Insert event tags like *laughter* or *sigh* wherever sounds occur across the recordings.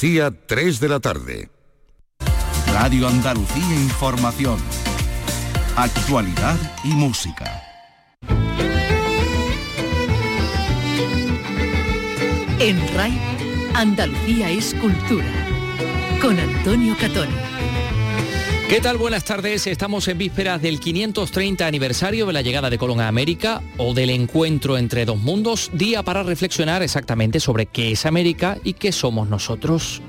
Día 3 de la tarde. Radio Andalucía Información. Actualidad y música. En RAI, Andalucía es cultura. Con Antonio Catoni. ¿Qué tal? Buenas tardes. Estamos en vísperas del 530 aniversario de la llegada de Colón a América o del encuentro entre dos mundos, día para reflexionar exactamente sobre qué es América y qué somos nosotros.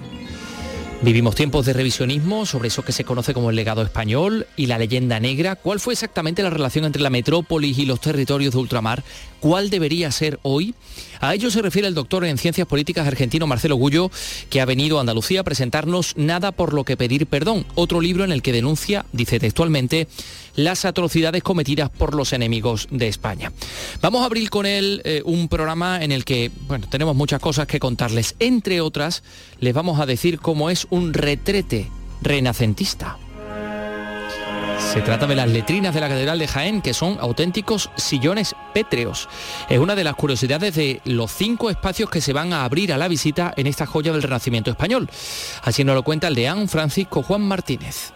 Vivimos tiempos de revisionismo sobre eso que se conoce como el legado español y la leyenda negra. ¿Cuál fue exactamente la relación entre la metrópolis y los territorios de ultramar? ¿Cuál debería ser hoy? A ello se refiere el doctor en Ciencias Políticas argentino Marcelo Gullo, que ha venido a Andalucía a presentarnos Nada por lo que pedir perdón, otro libro en el que denuncia, dice textualmente, las atrocidades cometidas por los enemigos de España. Vamos a abrir con él eh, un programa en el que, bueno, tenemos muchas cosas que contarles. Entre otras, les vamos a decir cómo es un retrete renacentista. Se trata de las letrinas de la Catedral de Jaén, que son auténticos sillones pétreos. Es una de las curiosidades de los cinco espacios que se van a abrir a la visita en esta joya del Renacimiento español. Así nos lo cuenta el deán Francisco Juan Martínez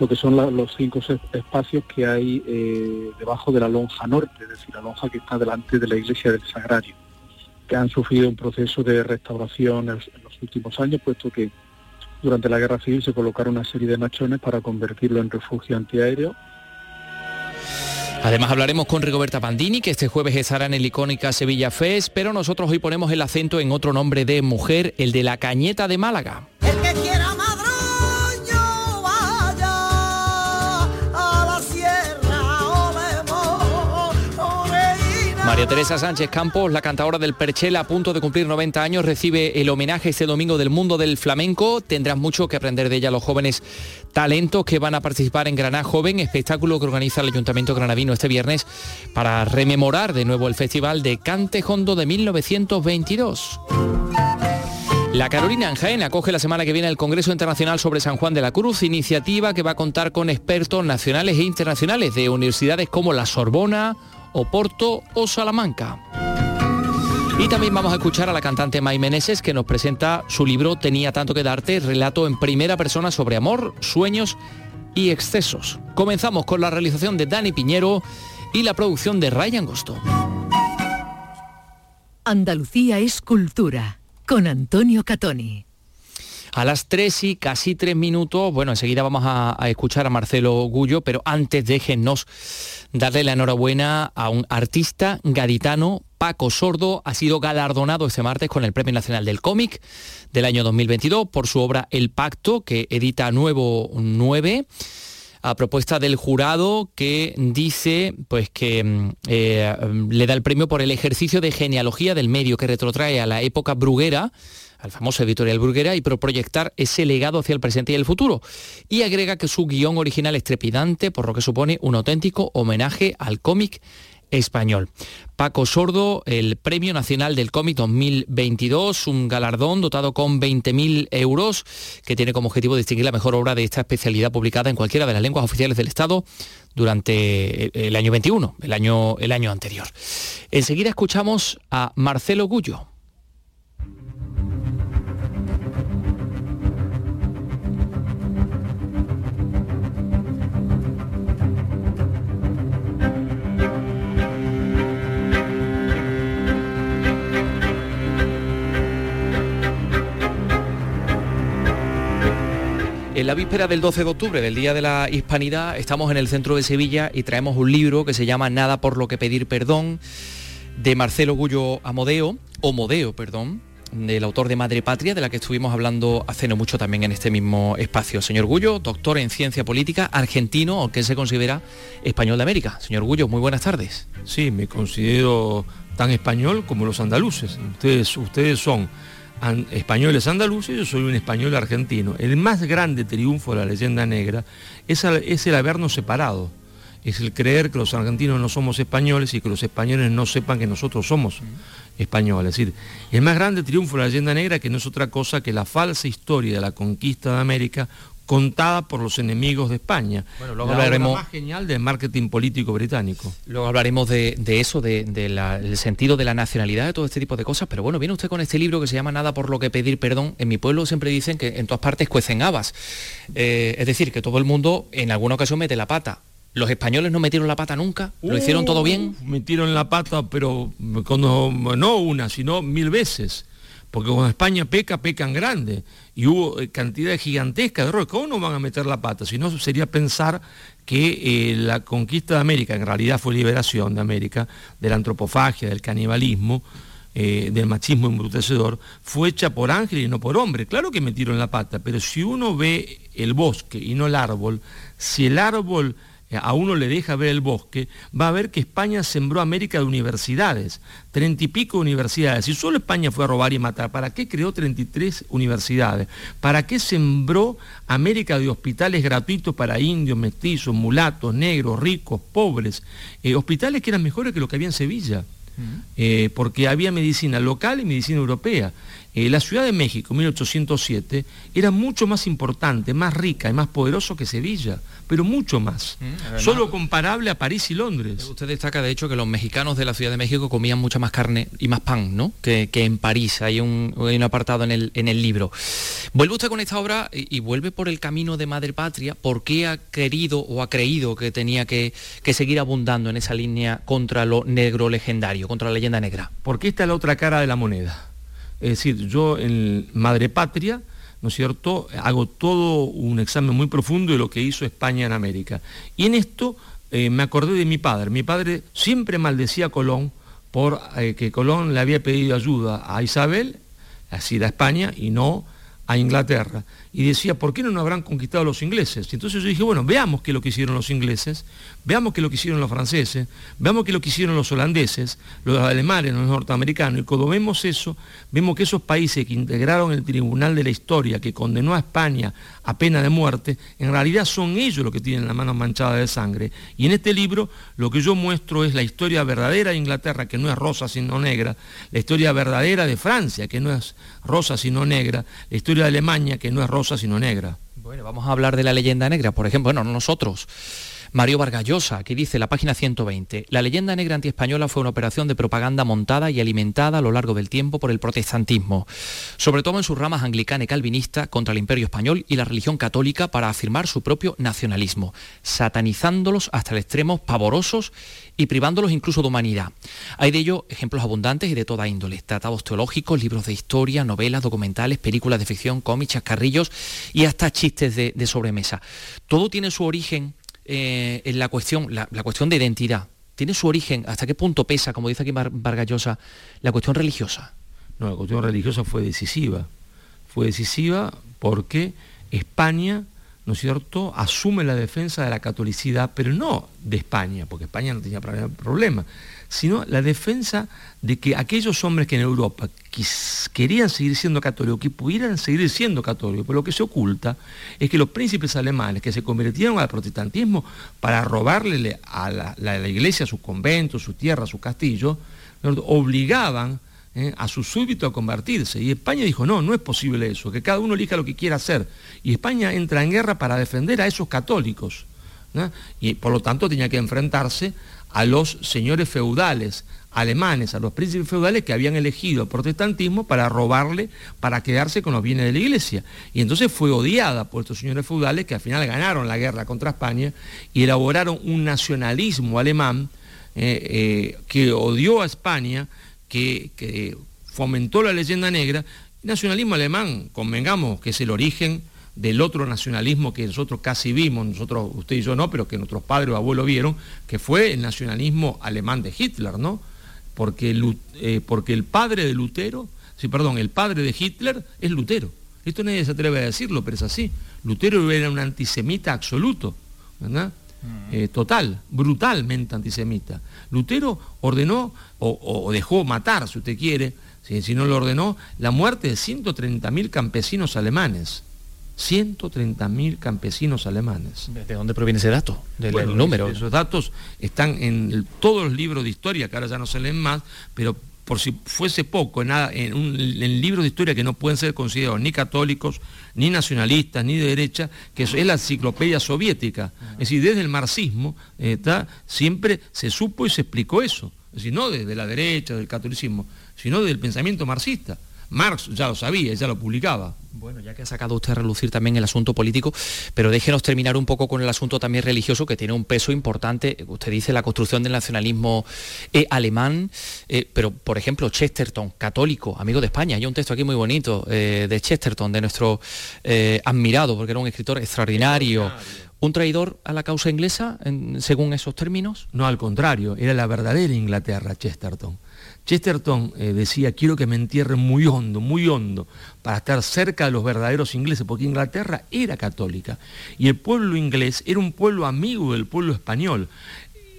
lo que son los cinco espacios que hay eh, debajo de la lonja norte, es decir, la lonja que está delante de la iglesia del Sagrario, que han sufrido un proceso de restauración en los últimos años, puesto que durante la guerra civil se colocaron una serie de machones para convertirlo en refugio antiaéreo Además hablaremos con Rigoberta Pandini, que este jueves estará en el icónica Sevilla Fest, pero nosotros hoy ponemos el acento en otro nombre de mujer, el de la Cañeta de Málaga. María Teresa Sánchez Campos, la cantadora del Perchela, a punto de cumplir 90 años, recibe el homenaje este domingo del mundo del flamenco. Tendrán mucho que aprender de ella los jóvenes talentos que van a participar en Granada Joven, espectáculo que organiza el Ayuntamiento Granadino este viernes para rememorar de nuevo el Festival de Cante Hondo de 1922. La Carolina en Jaén acoge la semana que viene el Congreso Internacional sobre San Juan de la Cruz, iniciativa que va a contar con expertos nacionales e internacionales de universidades como la Sorbona, Oporto o Salamanca. Y también vamos a escuchar a la cantante May Meneses que nos presenta su libro Tenía tanto que darte, relato en primera persona sobre amor, sueños y excesos. Comenzamos con la realización de Dani Piñero y la producción de Ryan Gosto. Andalucía es cultura con Antonio Catoni. A las 3 y casi 3 minutos, bueno, enseguida vamos a, escuchar a Marcelo Gullo, pero antes déjennos darle la enhorabuena a un artista gaditano, Paco Sordo, ha sido galardonado este martes con el Premio Nacional del Cómic del año 2022 por su obra El Pacto, que edita Nuevo 9 a propuesta del jurado que dice pues que mm, eh, le da el premio por el ejercicio de genealogía del medio que retrotrae a la época bruguera al famoso editorial Bruguera y proyectar ese legado hacia el presente y el futuro. Y agrega que su guion original es trepidante, por lo que supone un auténtico homenaje al cómic español. Paco Sordo, el Premio Nacional del Cómic 2022, un galardón dotado con 20.000 euros que tiene como objetivo distinguir la mejor obra de esta especialidad publicada en cualquiera de las lenguas oficiales del Estado durante el año 21, el año, el año anterior. Enseguida escuchamos a Marcelo Gullo. En la víspera del 12 de octubre, del Día de la Hispanidad, estamos en el centro de Sevilla y traemos un libro que se llama Nada por lo que pedir perdón, de Marcelo Gullo Amodeo, o Modeo, perdón, del autor de Madre Patria, de la que estuvimos hablando hace no mucho también en este mismo espacio. Señor Gullo, doctor en ciencia política, argentino, o que se considera español de América. Señor Gullo, muy buenas tardes. Sí, me considero tan español como los andaluces. Ustedes, ustedes son españoles andaluces, yo soy un español argentino. El más grande triunfo de la leyenda negra es, el habernos separado, es el creer que los argentinos no somos españoles y que los españoles no sepan que nosotros somos españoles. Es decir, el más grande triunfo de la leyenda negra que no es otra cosa que la falsa historia de la conquista de América contada por los enemigos de España. Bueno, luego la hablaremos- obra más genial del marketing político británico. Luego hablaremos de, de eso, del de, el sentido de la nacionalidad, de todo este tipo de cosas. Pero bueno, viene usted con este libro que se llama Nada por lo que pedir perdón. En mi pueblo siempre dicen que en todas partes cuecen habas. Eh, es decir, que todo el mundo en alguna ocasión mete la pata. Los españoles no metieron la pata nunca, lo hicieron todo bien. Uh, Metieron la pata, pero cuando, no una, sino mil veces. Porque cuando España peca, pecan grande. Y hubo eh, cantidades gigantescas de errores. ¿Cómo no van a meter la pata? Si no, sería pensar que eh, la conquista de América, en realidad fue liberación de América, de la antropofagia, del canibalismo, eh, del machismo embrutecedor, fue hecha por ángeles y no por hombre. Claro que metieron la pata, pero si uno ve el bosque y no el árbol, si el árbol a uno le deja ver el bosque, va a ver que España sembró América de universidades, treinta y pico universidades. Si solo España fue a robar y matar, ¿para qué creó 33 universidades? ¿Para qué sembró América de hospitales gratuitos para indios, mestizos, mulatos, negros, ricos, pobres? Eh, hospitales que eran mejores que lo que había en Sevilla. Eh, porque había medicina local y medicina europea. Eh, la Ciudad de México, 1807, era mucho más importante, más rica y más poderoso que Sevilla, pero mucho más. además- Solo comparable a París y Londres. Usted destaca, de hecho, que los mexicanos de la Ciudad de México comían mucha más carne y más pan, ¿no? Que, que en París. Hay un, hay un apartado en el, en el libro. Vuelve usted con esta obra y, y vuelve por el camino de Madre Patria. ¿Por qué ha querido o ha creído que tenía que, que seguir abundando en esa línea contra lo negro legendario, contra la leyenda negra? Porque esta es la otra cara de la moneda. Es decir, yo en Madre Patria, ¿no es cierto?, hago todo un examen muy profundo de lo que hizo España en América. Y en esto eh, me acordé de mi padre. Mi padre siempre maldecía a Colón por eh, que Colón le había pedido ayuda a Isabel, así a España, y no a Inglaterra. Y decía, ¿por qué no nos habrán conquistado los ingleses? Y entonces yo dije, bueno, veamos qué es lo que hicieron los ingleses, veamos qué es lo que hicieron los franceses, veamos qué es lo que hicieron los holandeses, los alemanes, los norteamericanos. Y cuando vemos eso, vemos que esos países que integraron el Tribunal de la Historia, que condenó a España a pena de muerte, en realidad son ellos los que tienen la mano manchada de sangre. Y en este libro lo que yo muestro es la historia verdadera de Inglaterra, que no es rosa sino negra, la historia verdadera de Francia, que no es rosa sino negra, la historia de Alemania, que no es rosa sino negra. Bueno, vamos a hablar de la leyenda negra, por ejemplo, bueno, no nosotros. Mario Vargallosa, aquí dice la página 120, la leyenda negra antiespañola fue una operación de propaganda montada y alimentada a lo largo del tiempo por el protestantismo, sobre todo en sus ramas anglicana y calvinista contra el imperio español y la religión católica para afirmar su propio nacionalismo, satanizándolos hasta el extremo pavorosos y privándolos incluso de humanidad. Hay de ello ejemplos abundantes y de toda índole, tratados teológicos, libros de historia, novelas, documentales, películas de ficción, cómics, chascarrillos y hasta chistes de, de sobremesa. Todo tiene su origen eh, en la cuestión, la, la cuestión de identidad. Tiene su origen, hasta qué punto pesa, como dice aquí Var- Vargallosa, la cuestión religiosa. No, la cuestión religiosa fue decisiva. Fue decisiva porque España, ¿no es cierto?, asume la defensa de la catolicidad, pero no de España, porque España no tenía pro- problema, sino la defensa de que aquellos hombres que en Europa querían seguir siendo católicos, que pudieran seguir siendo católicos, pero lo que se oculta es que los príncipes alemanes que se convirtieron al protestantismo para robarle a la, la- la iglesia sus conventos, su tierra, su castillo, obligaban ¿eh? a sus súbditos a convertirse. Y España dijo, no, no es posible eso, que cada uno elija lo que quiera hacer. Y España entra en guerra para defender a esos católicos. Y por lo tanto tenía que enfrentarse a los señores feudales alemanes, a los príncipes feudales que habían elegido el protestantismo para robarle, para quedarse con los bienes de la iglesia. Y entonces fue odiada por estos señores feudales que al final ganaron la guerra contra España y elaboraron un nacionalismo alemán eh, eh, que odió a España, que, que fomentó la leyenda negra. Nacionalismo alemán, convengamos que es el origen del otro nacionalismo que nosotros casi vimos, nosotros, usted y yo no, pero que nuestros padres o abuelos vieron, que fue el nacionalismo alemán de Hitler, ¿no? Porque, Lu- eh, porque el padre de Lutero, sí, perdón, el padre de Hitler es Lutero. Esto nadie se atreve a decirlo, pero es así. Lutero era un antisemita absoluto, ¿verdad? Eh, total, brutalmente antisemita. Lutero ordenó o, o dejó matar, si usted quiere, si, si no lo ordenó, la muerte de 130.000 campesinos alemanes. 130.000 campesinos alemanes. ¿De dónde proviene ese dato? Del Bueno, número. Esos datos están en el- todos los libros de historia, que ahora ya no se leen más, pero por si fuese poco, en, en, un, en libros de historia que no pueden ser considerados ni católicos, ni nacionalistas, ni de derecha, que es la enciclopedia soviética. Es decir, desde el marxismo está, siempre se supo y se explicó eso. Es decir, no desde la derecha, del catolicismo, sino del pensamiento marxista. Marx ya lo sabía, ya lo publicaba. Bueno, ya que ha sacado usted a relucir también el asunto político, pero déjenos terminar un poco con el asunto también religioso que tiene un peso importante. Usted dice la construcción del nacionalismo eh, alemán, eh, pero por ejemplo Chesterton, católico, amigo de España. Hay un texto aquí muy bonito eh, de Chesterton, de nuestro admirado, porque era un escritor extraordinario. ¿Un traidor a la causa inglesa, según esos términos? No, al contrario, era la verdadera Inglaterra, Chesterton Chesterton eh, decía, quiero que me entierren muy hondo, muy hondo, para estar cerca de los verdaderos ingleses, porque Inglaterra era católica y el pueblo inglés era un pueblo amigo del pueblo español.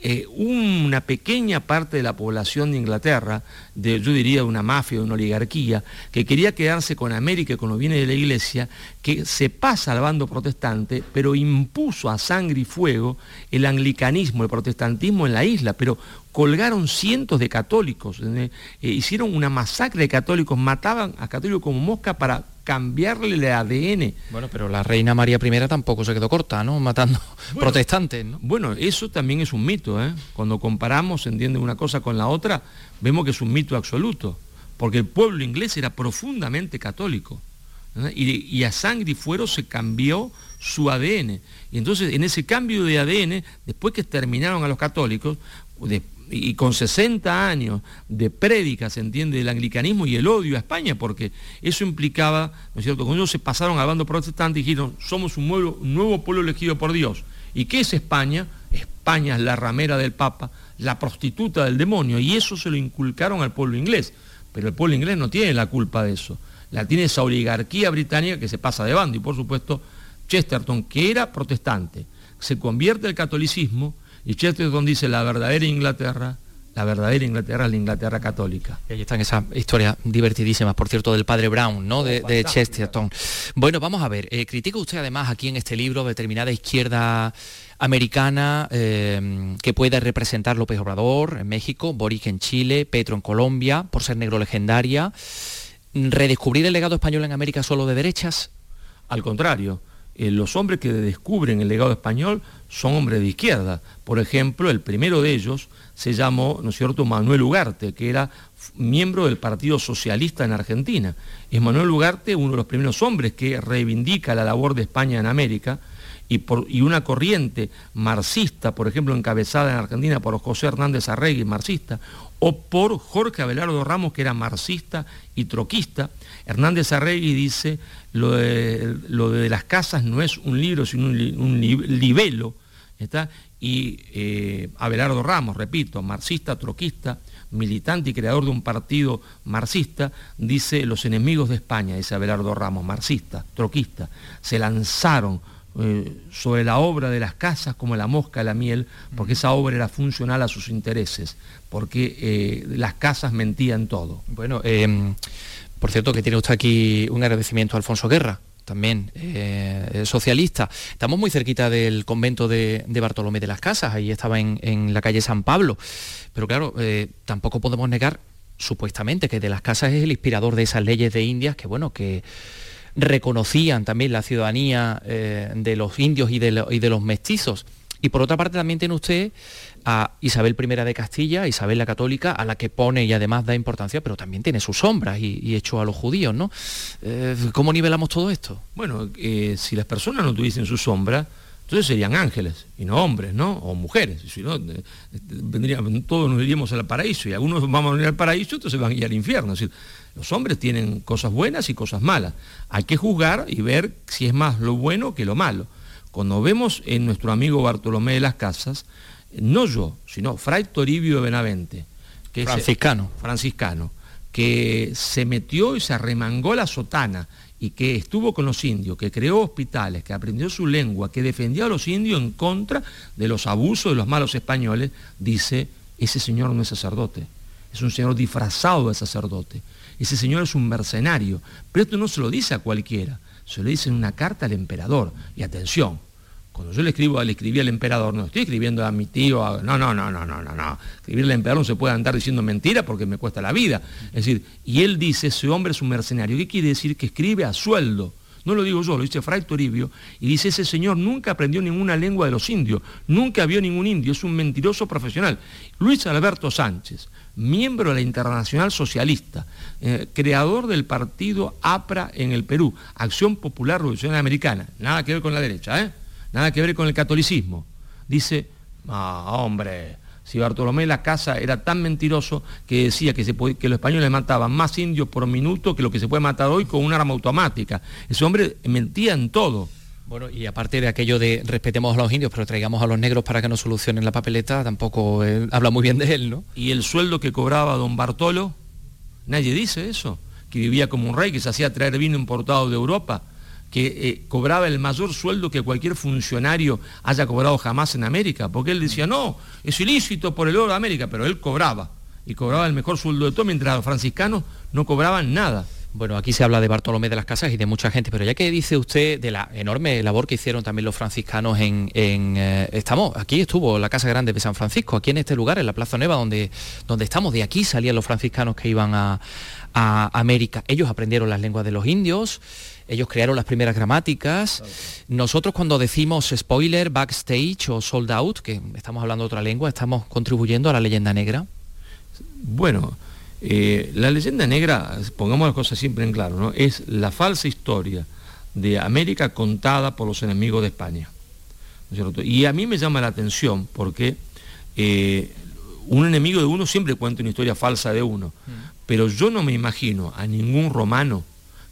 Eh, una pequeña parte de la población de Inglaterra, de, yo diría una mafia, de una oligarquía, que quería quedarse con América y con los bienes de la iglesia, que se pasa al bando protestante, pero impuso a sangre y fuego el anglicanismo, el protestantismo en la isla, pero colgaron cientos de católicos, eh, hicieron una masacre de católicos, mataban a católicos como mosca para cambiarle el ADN. Bueno, pero la reina María I tampoco se quedó corta, ¿no? *laughs* Matando protestantes, ¿no? Bueno, eso también es un mito, ¿eh? Cuando comparamos, entiende una cosa con la otra, vemos que es un mito absoluto, porque el pueblo inglés era profundamente católico. Y, a sangre y fuero se cambió su ADN. Y entonces en ese cambio de ADN, después que exterminaron a los católicos, y con 60 años de prédica, se entiende, del anglicanismo y el odio a España, porque eso implicaba, ¿no es cierto?, cuando ellos se pasaron al bando protestante y dijeron, somos un nuevo, un nuevo pueblo elegido por Dios. ¿Y qué es España? España es la ramera del Papa, la prostituta del demonio, y eso se lo inculcaron al pueblo inglés. Pero el pueblo inglés no tiene la culpa de eso. La tiene esa oligarquía británica que se pasa de bando, y por supuesto Chesterton, que era protestante, se convierte al catolicismo, y Chesterton dice la verdadera Inglaterra, la verdadera Inglaterra es la Inglaterra católica. Y ahí están esas historias divertidísimas, por cierto, del padre Brown, ¿no? de, oh, Chesterton. Bueno, vamos a ver, eh, critica usted además aquí en este libro determinada izquierda americana eh, que puede representar López Obrador en México, Boric en Chile, Petro en Colombia, por ser negro legendaria. ¿Redescubrir el legado español en América solo de derechas? Al contrario, eh, los hombres que descubren el legado español son hombres de izquierda. Por ejemplo, el primero de ellos se llamó, ¿no es cierto?, Manuel Ugarte, que era miembro del Partido Socialista en Argentina. Es Manuel Ugarte uno de los primeros hombres que reivindica la labor de España en América y, por, y una corriente marxista, por ejemplo, encabezada en Argentina por José Hernández Arregui, marxista, o por Jorge Abelardo Ramos, que era marxista y troquista. Hernández Arregui dice, lo de, las casas no es un libro, sino un, libelo. ¿está? Y eh, Abelardo Ramos, repito, marxista, troquista, militante y creador de un partido marxista, dice los enemigos de España, dice Abelardo Ramos, marxista, troquista, se lanzaron eh, sobre la obra de las casas como la mosca la miel, porque esa obra era funcional a sus intereses, porque eh, las casas mentían todo. Bueno, em, por cierto que tiene usted aquí un agradecimiento a Alfonso Guerra, también eh, socialista. Estamos muy cerquita del convento de, Bartolomé de las Casas, ahí estaba en, en la calle San Pablo, pero claro, tampoco podemos negar supuestamente que de las casas es el inspirador de esas leyes de Indias que bueno que reconocían también la ciudadanía eh, de los indios y de, los mestizos. Y por otra parte también tiene usted a Isabel I de Castilla, Isabel la Católica, a la que pone y además da importancia, pero también tiene sus sombras y, hecho a los judíos, ¿no? Eh, ¿Cómo nivelamos todo esto? Bueno, eh, si las personas no tuviesen sus sombras, entonces serían ángeles y no hombres, ¿no? O mujeres. Si no, todos nos iríamos al paraíso y algunos vamos a venir al paraíso, entonces van a ir al infierno. Los hombres tienen cosas buenas y cosas malas. Hay que juzgar y ver si es más lo bueno que lo malo. Cuando vemos en nuestro amigo Bartolomé de las Casas, no yo, sino Fray Toribio de Benavente, que franciscano. Es, franciscano, que se metió y se arremangó la sotana y que estuvo con los indios, que creó hospitales, que aprendió su lengua, que defendió a los indios en contra de los abusos de los malos españoles, dice, ese señor no es sacerdote, es un señor disfrazado de sacerdote ese señor es un mercenario. Pero esto no se lo dice a cualquiera, se lo dice en una carta al emperador. Y atención, Cuando yo le escribo, le escribí al emperador, no estoy escribiendo a mi tío, no, no, no, no, no, no, no. Escribirle al emperador no se puede andar diciendo mentira porque me cuesta la vida. Es decir, y él dice, ese hombre es un mercenario. ¿Qué quiere decir? Que escribe a sueldo. No lo digo yo, lo dice Fray Toribio, y dice, ese señor nunca aprendió ninguna lengua de los indios, nunca vio ningún indio, es un mentiroso profesional. Luis Alberto Sánchez, miembro de la Internacional Socialista, eh, creador del partido APRA en el Perú, Acción Popular Revolucionaria Americana, nada que ver con la derecha, ¿eh? nada que ver con el catolicismo. Dice, hombre, si Bartolomé la Casa era tan mentiroso que decía que, que los españoles mataban más indios por minuto que lo que se puede matar hoy con un arma automática. Ese hombre mentía en todo. Bueno, y aparte de aquello de respetemos a los indios, pero traigamos a los negros para que nos solucionen la papeleta, tampoco habla muy bien de él, ¿no? Y el sueldo que cobraba don Bartolo, nadie dice eso, que vivía como un rey, que se hacía traer vino importado de Europa, que eh, cobraba el mayor sueldo que cualquier funcionario haya cobrado jamás en América, porque él decía, no, es ilícito por el oro de América, pero él cobraba, y cobraba el mejor sueldo de todo, mientras los franciscanos no cobraban nada. Bueno, aquí se habla de Bartolomé de las Casas y de mucha gente, pero ya que dice usted de la enorme labor que hicieron también los franciscanos en... Eh, estamos, aquí estuvo la Casa Grande de San Francisco, aquí en este lugar, en la Plaza Nueva, donde, donde estamos, de aquí salían los franciscanos que iban a, América. Ellos aprendieron las lenguas de los indios, ellos crearon las primeras gramáticas. Nosotros cuando decimos spoiler, backstage o sold out, que estamos hablando otra lengua, estamos contribuyendo a la leyenda negra. Bueno, eh, la leyenda negra, pongamos las cosas siempre en claro, ¿no? es la falsa historia de América contada por los enemigos de España. y a mí me llama la atención porque eh, un enemigo de uno siempre cuenta una historia falsa de uno, mm. pero yo no me imagino a ningún romano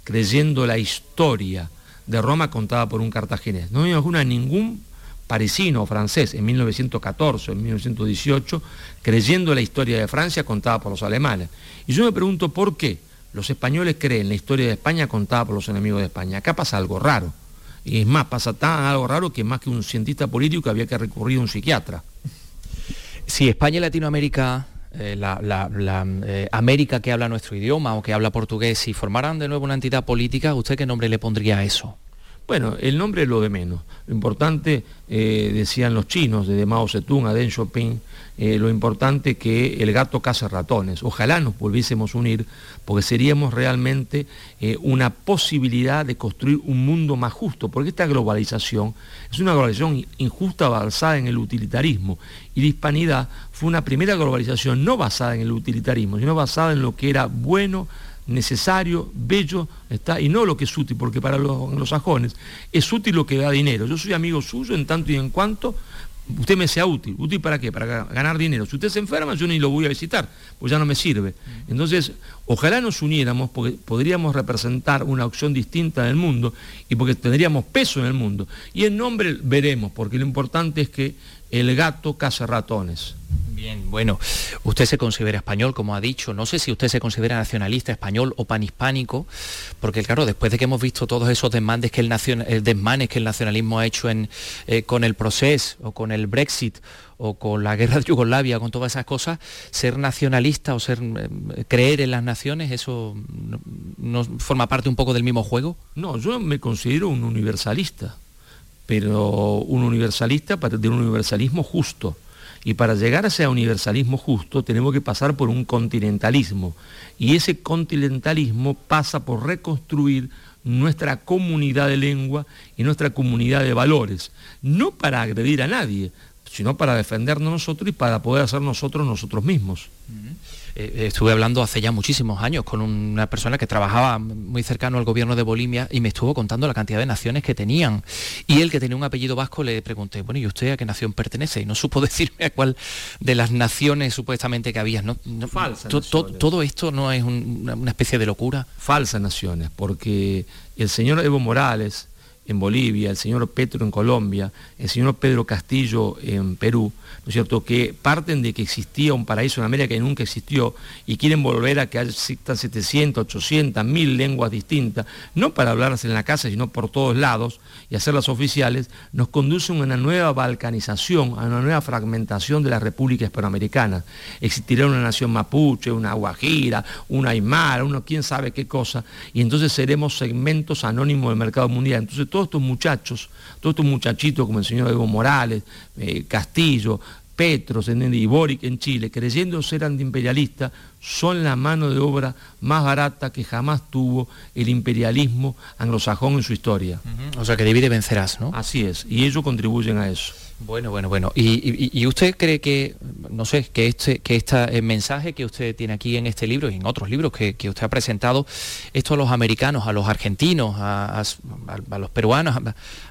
creyendo la historia de Roma contada por un cartaginés. No me imagino a ningún parisino o francés en 1914 o en 1918, creyendo la historia de Francia contada por los alemanes. Y yo me pregunto por qué los españoles creen la historia de España contada por los enemigos de España. Acá pasa algo raro. Y es más, pasa tan algo raro que más que un cientista político había que recurrir a un psiquiatra. Si España y Latinoamérica eh, la, eh, América que habla nuestro idioma o que habla portugués, si formaran de nuevo una entidad política, ¿usted qué nombre le pondría a eso? Bueno, el nombre es lo de menos. Lo importante, eh, decían los chinos, desde Mao Zedong a Deng Xiaoping, eh, lo importante que el gato caza ratones. Ojalá nos volviésemos a unir, porque seríamos realmente eh, una posibilidad de construir un mundo más justo, porque esta globalización es una globalización injusta basada en el utilitarismo, y la hispanidad fue una primera globalización no basada en el utilitarismo, sino basada en lo que era bueno, necesario, bello, está, y no lo que es útil, porque para los, los sajones es útil lo que da dinero. Yo soy amigo suyo en tanto y en cuanto usted me sea útil. ¿Útil para qué? Para ganar dinero. Si usted se enferma, yo ni lo voy a visitar, pues ya no me sirve. Entonces, ojalá nos uniéramos porque podríamos representar una opción distinta del mundo y porque tendríamos peso en el mundo. Y el nombre veremos, porque lo importante es que el gato caza ratones. Bien, bueno, usted se considera español, como ha dicho. No sé si usted se considera nacionalista español o panhispánico, porque claro, después de que hemos visto todos esos desmanes que el, desmanes que el nacionalismo ha hecho en, eh, con el proceso o con el Brexit o con la guerra de Yugoslavia, con todas esas cosas, ser nacionalista o ser eh, creer en las naciones, eso no forma parte un poco del mismo juego. No, yo me considero un universalista pero un universalista de un universalismo justo. Y para llegar a ese universalismo justo tenemos que pasar por un continentalismo. Y ese continentalismo pasa por reconstruir nuestra comunidad de lengua y nuestra comunidad de valores. No para agredir a nadie, sino para defendernos nosotros y para poder hacer nosotros nosotros mismos. Eh, estuve hablando hace ya muchísimos años con una persona que trabajaba muy cercano al gobierno de Bolivia y me estuvo contando la cantidad de naciones que tenían. Y él que tenía un apellido vasco le pregunté, bueno, ¿y usted a qué nación pertenece? Y no supo *laughs* decirme a cuál de las naciones supuestamente que había. No, todo esto no es una especie de locura. Falsas naciones, porque el señor Evo Morales en Bolivia, el señor Petro en Colombia, el señor Pedro Castillo en Perú, ¿no es cierto?, que parten de que existía un paraíso en América que nunca existió y quieren volver a que existan 700, 800, 1000 lenguas distintas, no para hablarlas en la casa, sino por todos lados y hacerlas oficiales, nos conducen a una nueva balcanización, a una nueva fragmentación de la República Hispanoamericana. Existirá una nación mapuche, una guajira, una aymara, uno quién sabe qué cosa, y entonces seremos segmentos anónimos del mercado mundial. Entonces, todos estos muchachos, todos estos muchachitos como el señor Evo Morales, eh, Castillo, Petros y Boric en Chile, creyendo ser antiimperialistas, son la mano de obra más barata que jamás tuvo el imperialismo anglosajón en su historia. O sea que divide vencerás, ¿no? Así es, y ellos contribuyen a eso. Bueno, bueno, bueno. ¿Y, usted cree que, no sé, que este, que este mensaje que usted tiene aquí en este libro y en otros libros que, usted ha presentado, esto a los americanos, a los argentinos, a, los peruanos,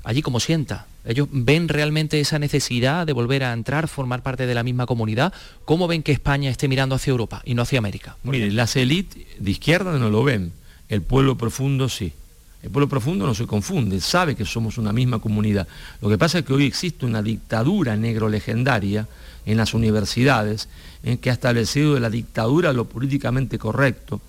allí como sienta? ¿Ellos ven realmente esa necesidad de volver a entrar, formar parte de la misma comunidad? ¿Cómo ven que España esté mirando hacia Europa y no hacia América? Mire, las élites de izquierda no lo ven, el pueblo profundo sí. El pueblo profundo no se confunde, sabe que somos una misma comunidad. Lo que pasa es que hoy existe una dictadura negro legendaria en las universidades en que ha establecido de la dictadura lo políticamente correcto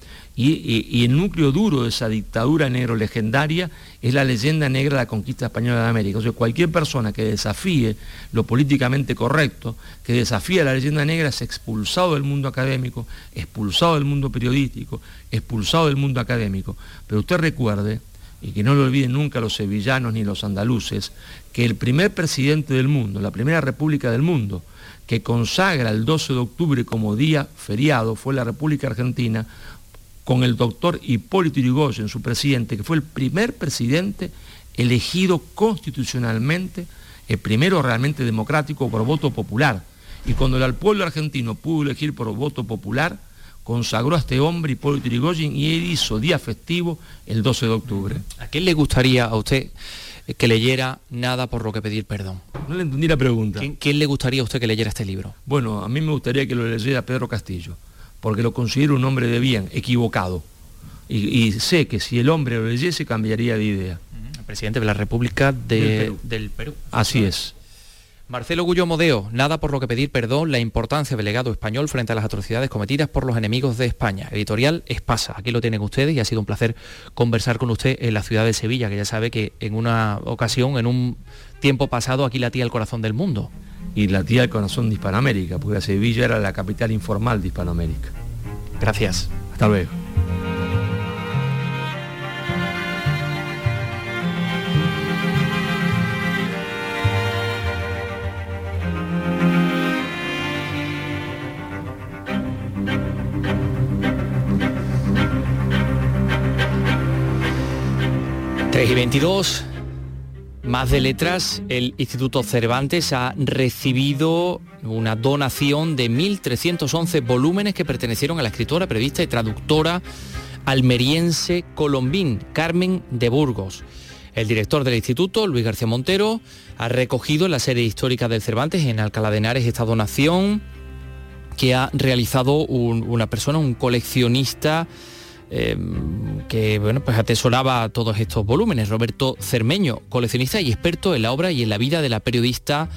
y, el núcleo duro de esa dictadura negro legendaria es la leyenda negra de la conquista española de América. O sea, cualquier persona que desafíe lo políticamente correcto, que desafíe la leyenda negra es expulsado del mundo académico, expulsado del mundo periodístico, expulsado del mundo académico. Pero usted recuerde y que no lo olviden nunca los sevillanos ni los andaluces, que el primer presidente del mundo, la primera república del mundo, que consagra el 12 de octubre como día feriado fue la República Argentina, con el doctor Hipólito Yrigoyen, su presidente, que fue el primer presidente elegido constitucionalmente, el primero realmente democrático por voto popular. Y cuando el pueblo argentino pudo elegir por voto popular, consagró a este hombre, Hipólito Yrigoyen, y él hizo día festivo el 12 de octubre. ¿A quién le gustaría a usted que leyera Nada por lo que pedir perdón? No le entendí la pregunta. ¿Quién, le gustaría a usted que leyera este libro? Bueno, a mí me gustaría que lo leyera Pedro Castillo, porque lo considero un hombre de bien, equivocado. Y, sé que si el hombre lo leyese cambiaría de idea. El presidente de la República Del Perú. Así es. Marcelo Gullo Modeo, nada por lo que pedir perdón, la importancia del legado español frente a las atrocidades cometidas por los enemigos de España. Editorial Espasa, aquí lo tienen ustedes y ha sido un placer conversar con usted en la ciudad de Sevilla, que ya sabe que en una ocasión, en un tiempo pasado, aquí latía el corazón del mundo. Y latía el corazón de Hispanoamérica, porque Sevilla era la capital informal de Hispanoamérica. Gracias. Hasta luego. 3 y 22, más de letras, el Instituto Cervantes ha recibido una donación de 1.311 volúmenes que pertenecieron a la escritora, periodista y traductora almeriense colombín Carmen de Burgos. El director del instituto, Luis García Montero, ha recogido en la serie histórica del Cervantes en Alcalá de Henares esta donación que ha realizado una persona, un coleccionista Em, que bueno, pues atesoraba todos estos volúmenes. Roberto Cermeño, coleccionista y experto en la obra y en la vida de la periodista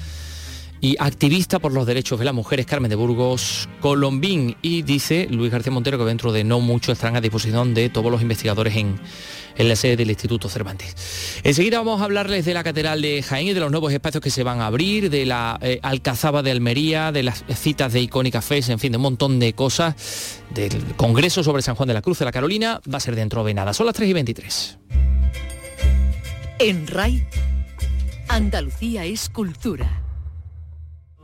y activista por los derechos de las mujeres, Carmen de Burgos Colombín. Y dice Luis García Montero que dentro de no mucho estarán a disposición de todos los investigadores en, en la sede del Instituto Cervantes. Enseguida vamos a hablarles de la Catedral de Jaén y de los nuevos espacios que se van a abrir, de la eh, Alcazaba de Almería, de las citas de Icónica Fest, en fin, de un montón de cosas. Del Congreso sobre San Juan de la Cruz de la Carolina va a ser dentro de nada. Son las 3 y 23. En RAI, Andalucía es cultura.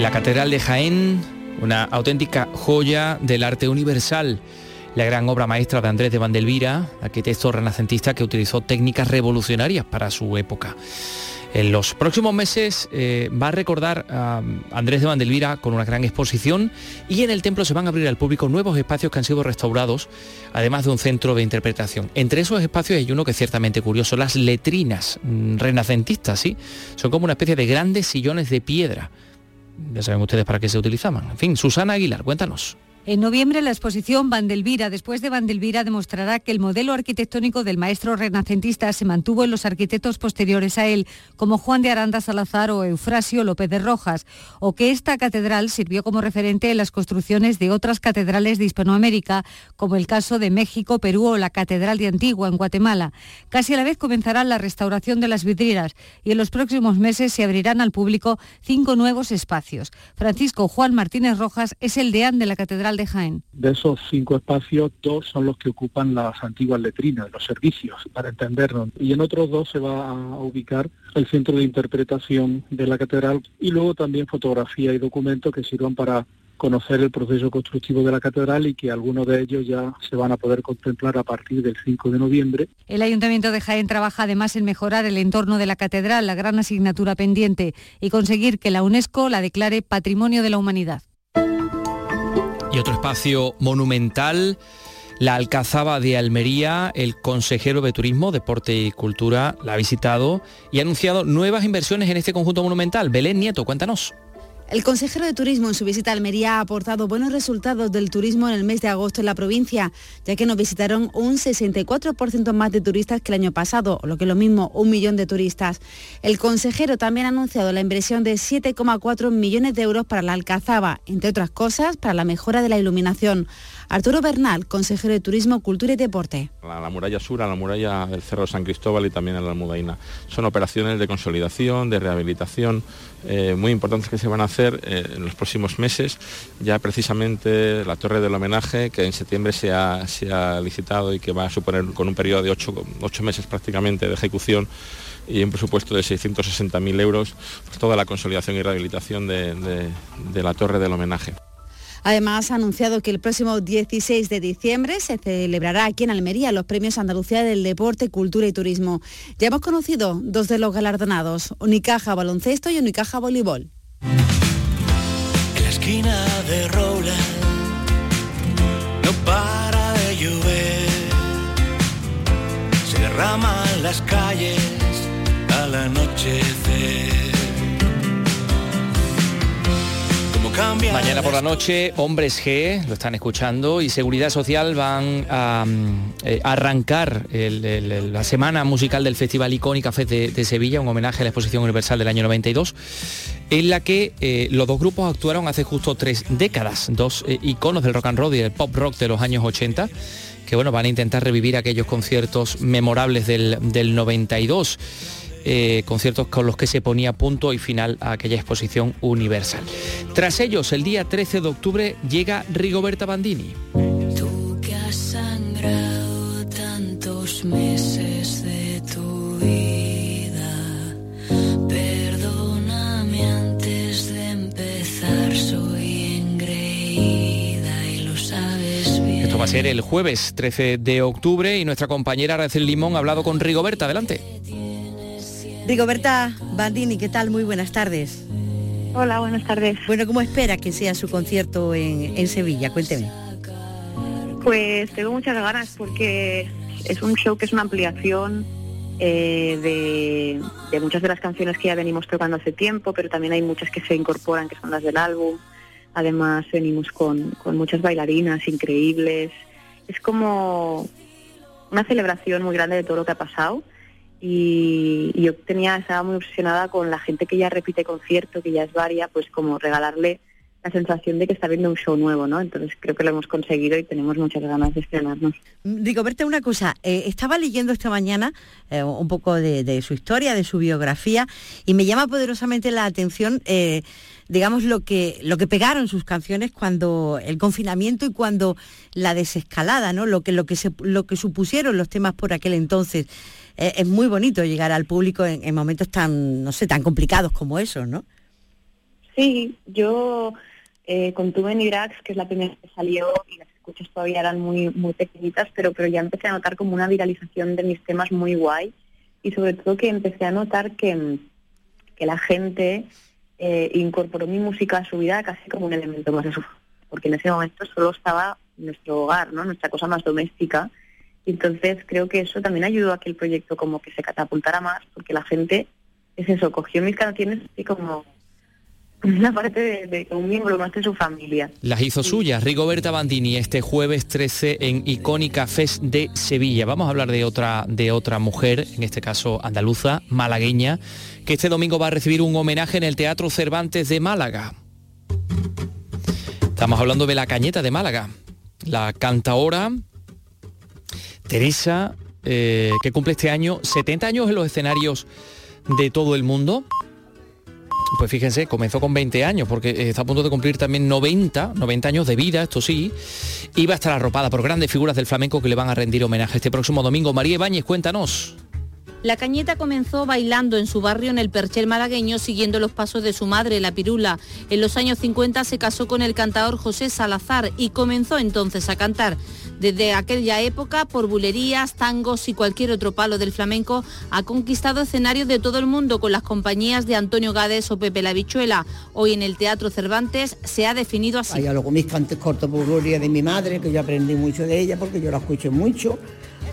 La Catedral de Jaén, una auténtica joya del arte universal. La gran obra maestra de Andrés de Vandelvira, arquitecto renacentista que utilizó técnicas revolucionarias para su época. En los próximos meses eh, va a recordar a Andrés de Vandelvira con una gran exposición y en el templo se van a abrir al público nuevos espacios que han sido restaurados, además de un centro de interpretación. Entre esos espacios hay uno que es ciertamente curioso, las letrinas mm, renacentistas, ¿sí? Son como una especie de grandes sillones de piedra ya saben ustedes para qué se utilizaban. En fin, Susana Aguilar, cuéntanos. En noviembre la exposición Vandelvira después de Vandelvira demostrará que el modelo arquitectónico del maestro renacentista se mantuvo en los arquitectos posteriores a él, como Juan de Aranda Salazar o Eufrasio López de Rojas, o que esta catedral sirvió como referente en las construcciones de otras catedrales de Hispanoamérica, como el caso de México, Perú o la Catedral de Antigua en Guatemala. Casi a la vez comenzará la restauración de las vidrieras y en los próximos meses se abrirán al público cinco nuevos espacios. Francisco Juan Martínez Rojas es el deán de la Catedral de Jaén. De esos cinco espacios, dos son los que ocupan las antiguas letrinas, los servicios, para entendernos. Y en otros dos se va a ubicar el centro de interpretación de la catedral y luego también fotografía y documentos que sirvan para conocer el proceso constructivo de la catedral y que algunos de ellos ya se van a poder contemplar a partir del 5 de noviembre. El Ayuntamiento de Jaén trabaja además en mejorar el entorno de la catedral, la gran asignatura pendiente, y conseguir que la UNESCO la declare Patrimonio de la Humanidad. Y otro espacio monumental, la Alcazaba de Almería, el consejero de Turismo, Deporte y Cultura la ha visitado y ha anunciado nuevas inversiones en este conjunto monumental. Belén Nieto, cuéntanos. El consejero de Turismo en su visita a Almería ha aportado buenos resultados del turismo en el mes de agosto en la provincia, ya que nos visitaron un 64% más de turistas que el año pasado, lo que es lo mismo, un millón de turistas. El consejero también ha anunciado la inversión de 7,4 millones de euros para la Alcazaba, entre otras cosas, para la mejora de la iluminación. Arturo Bernal, consejero de Turismo, Cultura y Deporte. La, la, muralla sur, la muralla del Cerro San Cristóbal y también a la Almudaina. Son operaciones de consolidación, de rehabilitación eh, muy importantes que se van a hacer eh, en los próximos meses. Ya precisamente la torre del homenaje, que en septiembre se ha, se ha licitado y que va a suponer con un periodo de ocho, meses prácticamente de ejecución y un presupuesto de 660.000 euros, pues toda la consolidación y rehabilitación de la torre del homenaje. Además, ha anunciado que el próximo 16 de diciembre se celebrará aquí en Almería los premios Andalucía del Deporte, Cultura y Turismo. Ya hemos conocido dos de los galardonados, Unicaja Baloncesto y Unicaja Voleibol. En la esquina de Roland no para de llover, se derraman las calles al anochecer. Mañana por la noche, Hombres G, lo están escuchando, y Seguridad Social van a, eh, arrancar la semana musical del Festival Icónica Fest de, de, Sevilla, un homenaje a la Exposición Universal del año 92, en la que eh, los dos grupos actuaron hace justo tres décadas, dos eh, iconos del rock and roll y del pop rock de los años 80 que bueno, van a intentar revivir aquellos conciertos memorables del 92 eh, conciertos con los que se ponía punto y final a aquella exposición universal. Tras ellos, el día 13 de octubre llega Rigoberta Bandini. Tú que has sangrado tantos meses de tu vida, perdóname antes de empezar, soy engreída y lo sabes bien. Esto va a ser el jueves 13 de octubre y nuestra compañera Aracel Limón ha hablado con Rigoberta. Adelante. Rigoberta Bandini, ¿qué tal? Muy buenas tardes. Hola, buenas tardes. Bueno, ¿cómo espera que sea su concierto en, en Sevilla? Cuénteme. Pues tengo muchas ganas porque es un show que es una ampliación eh, de, de, muchas de las canciones que ya venimos tocando hace tiempo, pero también hay muchas que se incorporan, que son las del álbum. Además venimos con, con muchas bailarinas increíbles. Es como una celebración muy grande de todo lo que ha pasado y, yo tenía estaba muy obsesionada con la gente que ya repite concierto, que ya es varia, pues como regalarle la sensación de que está viendo un show nuevo, ¿no? Entonces creo que lo hemos conseguido y tenemos muchas ganas de estrenarnos. Digo, verte una cosa, eh, estaba leyendo esta mañana eh, un poco de, de, su historia, de su biografía, y me llama poderosamente la atención, eh, digamos, lo que, lo que pegaron sus canciones cuando el confinamiento y cuando la desescalada, ¿no? Lo que, lo que, se, lo que supusieron los temas por aquel entonces es muy bonito llegar al público en, en, momentos tan, no sé, tan complicados como esos, ¿no? Sí, yo eh, con Tu y Drax, que es la primera que salió y las escuchas todavía eran muy muy pequeñitas, pero pero ya empecé a notar como una viralización de mis temas muy guay y sobre todo que empecé a notar que, que la gente eh, incorporó mi música a su vida casi como un elemento más de su porque en ese momento solo estaba nuestro hogar, ¿no? Nuestra cosa más doméstica entonces creo que eso también ayudó a que el proyecto como que se catapultara más, porque la gente, es eso, cogió mis canciones y como una parte de, de- un miembro más de su familia. Las hizo suyas Rigoberta Bandini este jueves 13 en Icónica Fest de Sevilla. Vamos a hablar de otra, de otra mujer, en este caso andaluza, malagueña, que este domingo va a recibir un homenaje en el Teatro Cervantes de Málaga. Estamos hablando de la Cañeta de Málaga, la cantaora Teresa, eh, que cumple este año 70 años en los escenarios de todo el mundo. Pues fíjense, comenzó con 20 años, porque eh, está a punto de cumplir también 90, 90 años de vida, esto sí. Y va a estar arropada por grandes figuras del flamenco que le van a rendir homenaje este próximo domingo. María Ibáñez, cuéntanos. La cañeta comenzó bailando en su barrio en el Perchel malagueño siguiendo los pasos de su madre, la pirula. En los años 50 se casó con el cantador José Salazar y comenzó entonces a cantar. Desde aquella época, por bulerías, tangos y cualquier otro palo del flamenco, ha conquistado escenarios de todo el mundo con las compañías de Antonio Gades o Pepe la Bichuela. Hoy en el Teatro Cervantes se ha definido así. Hay luego mis cantes cortos por de mi madre, que yo aprendí mucho de ella porque yo la escucho mucho.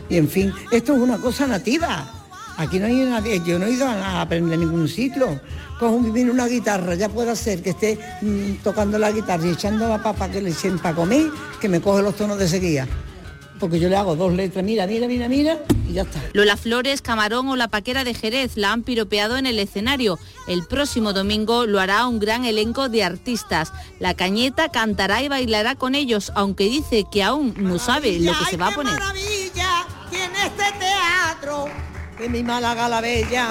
Y en fin, esto es una cosa nativa. Aquí no hay nadie, yo no he ido a aprender en ningún sitio. Cojo viene una guitarra, ya puede ser que esté mm, tocando la guitarra y echando la papa que le echen para comer, que me coge los tonos de seguida. Porque yo le hago dos letras, mira, mira, mira, mira, y ya está. Lola Flores, Camarón o la Paquera de Jerez la han piropeado en el escenario. El próximo domingo lo hará un gran elenco de artistas. La Cañeta cantará y bailará con ellos, aunque dice que aún no sabe lo que se va a poner. maravilla tiene este teatro de mi Málaga la bella.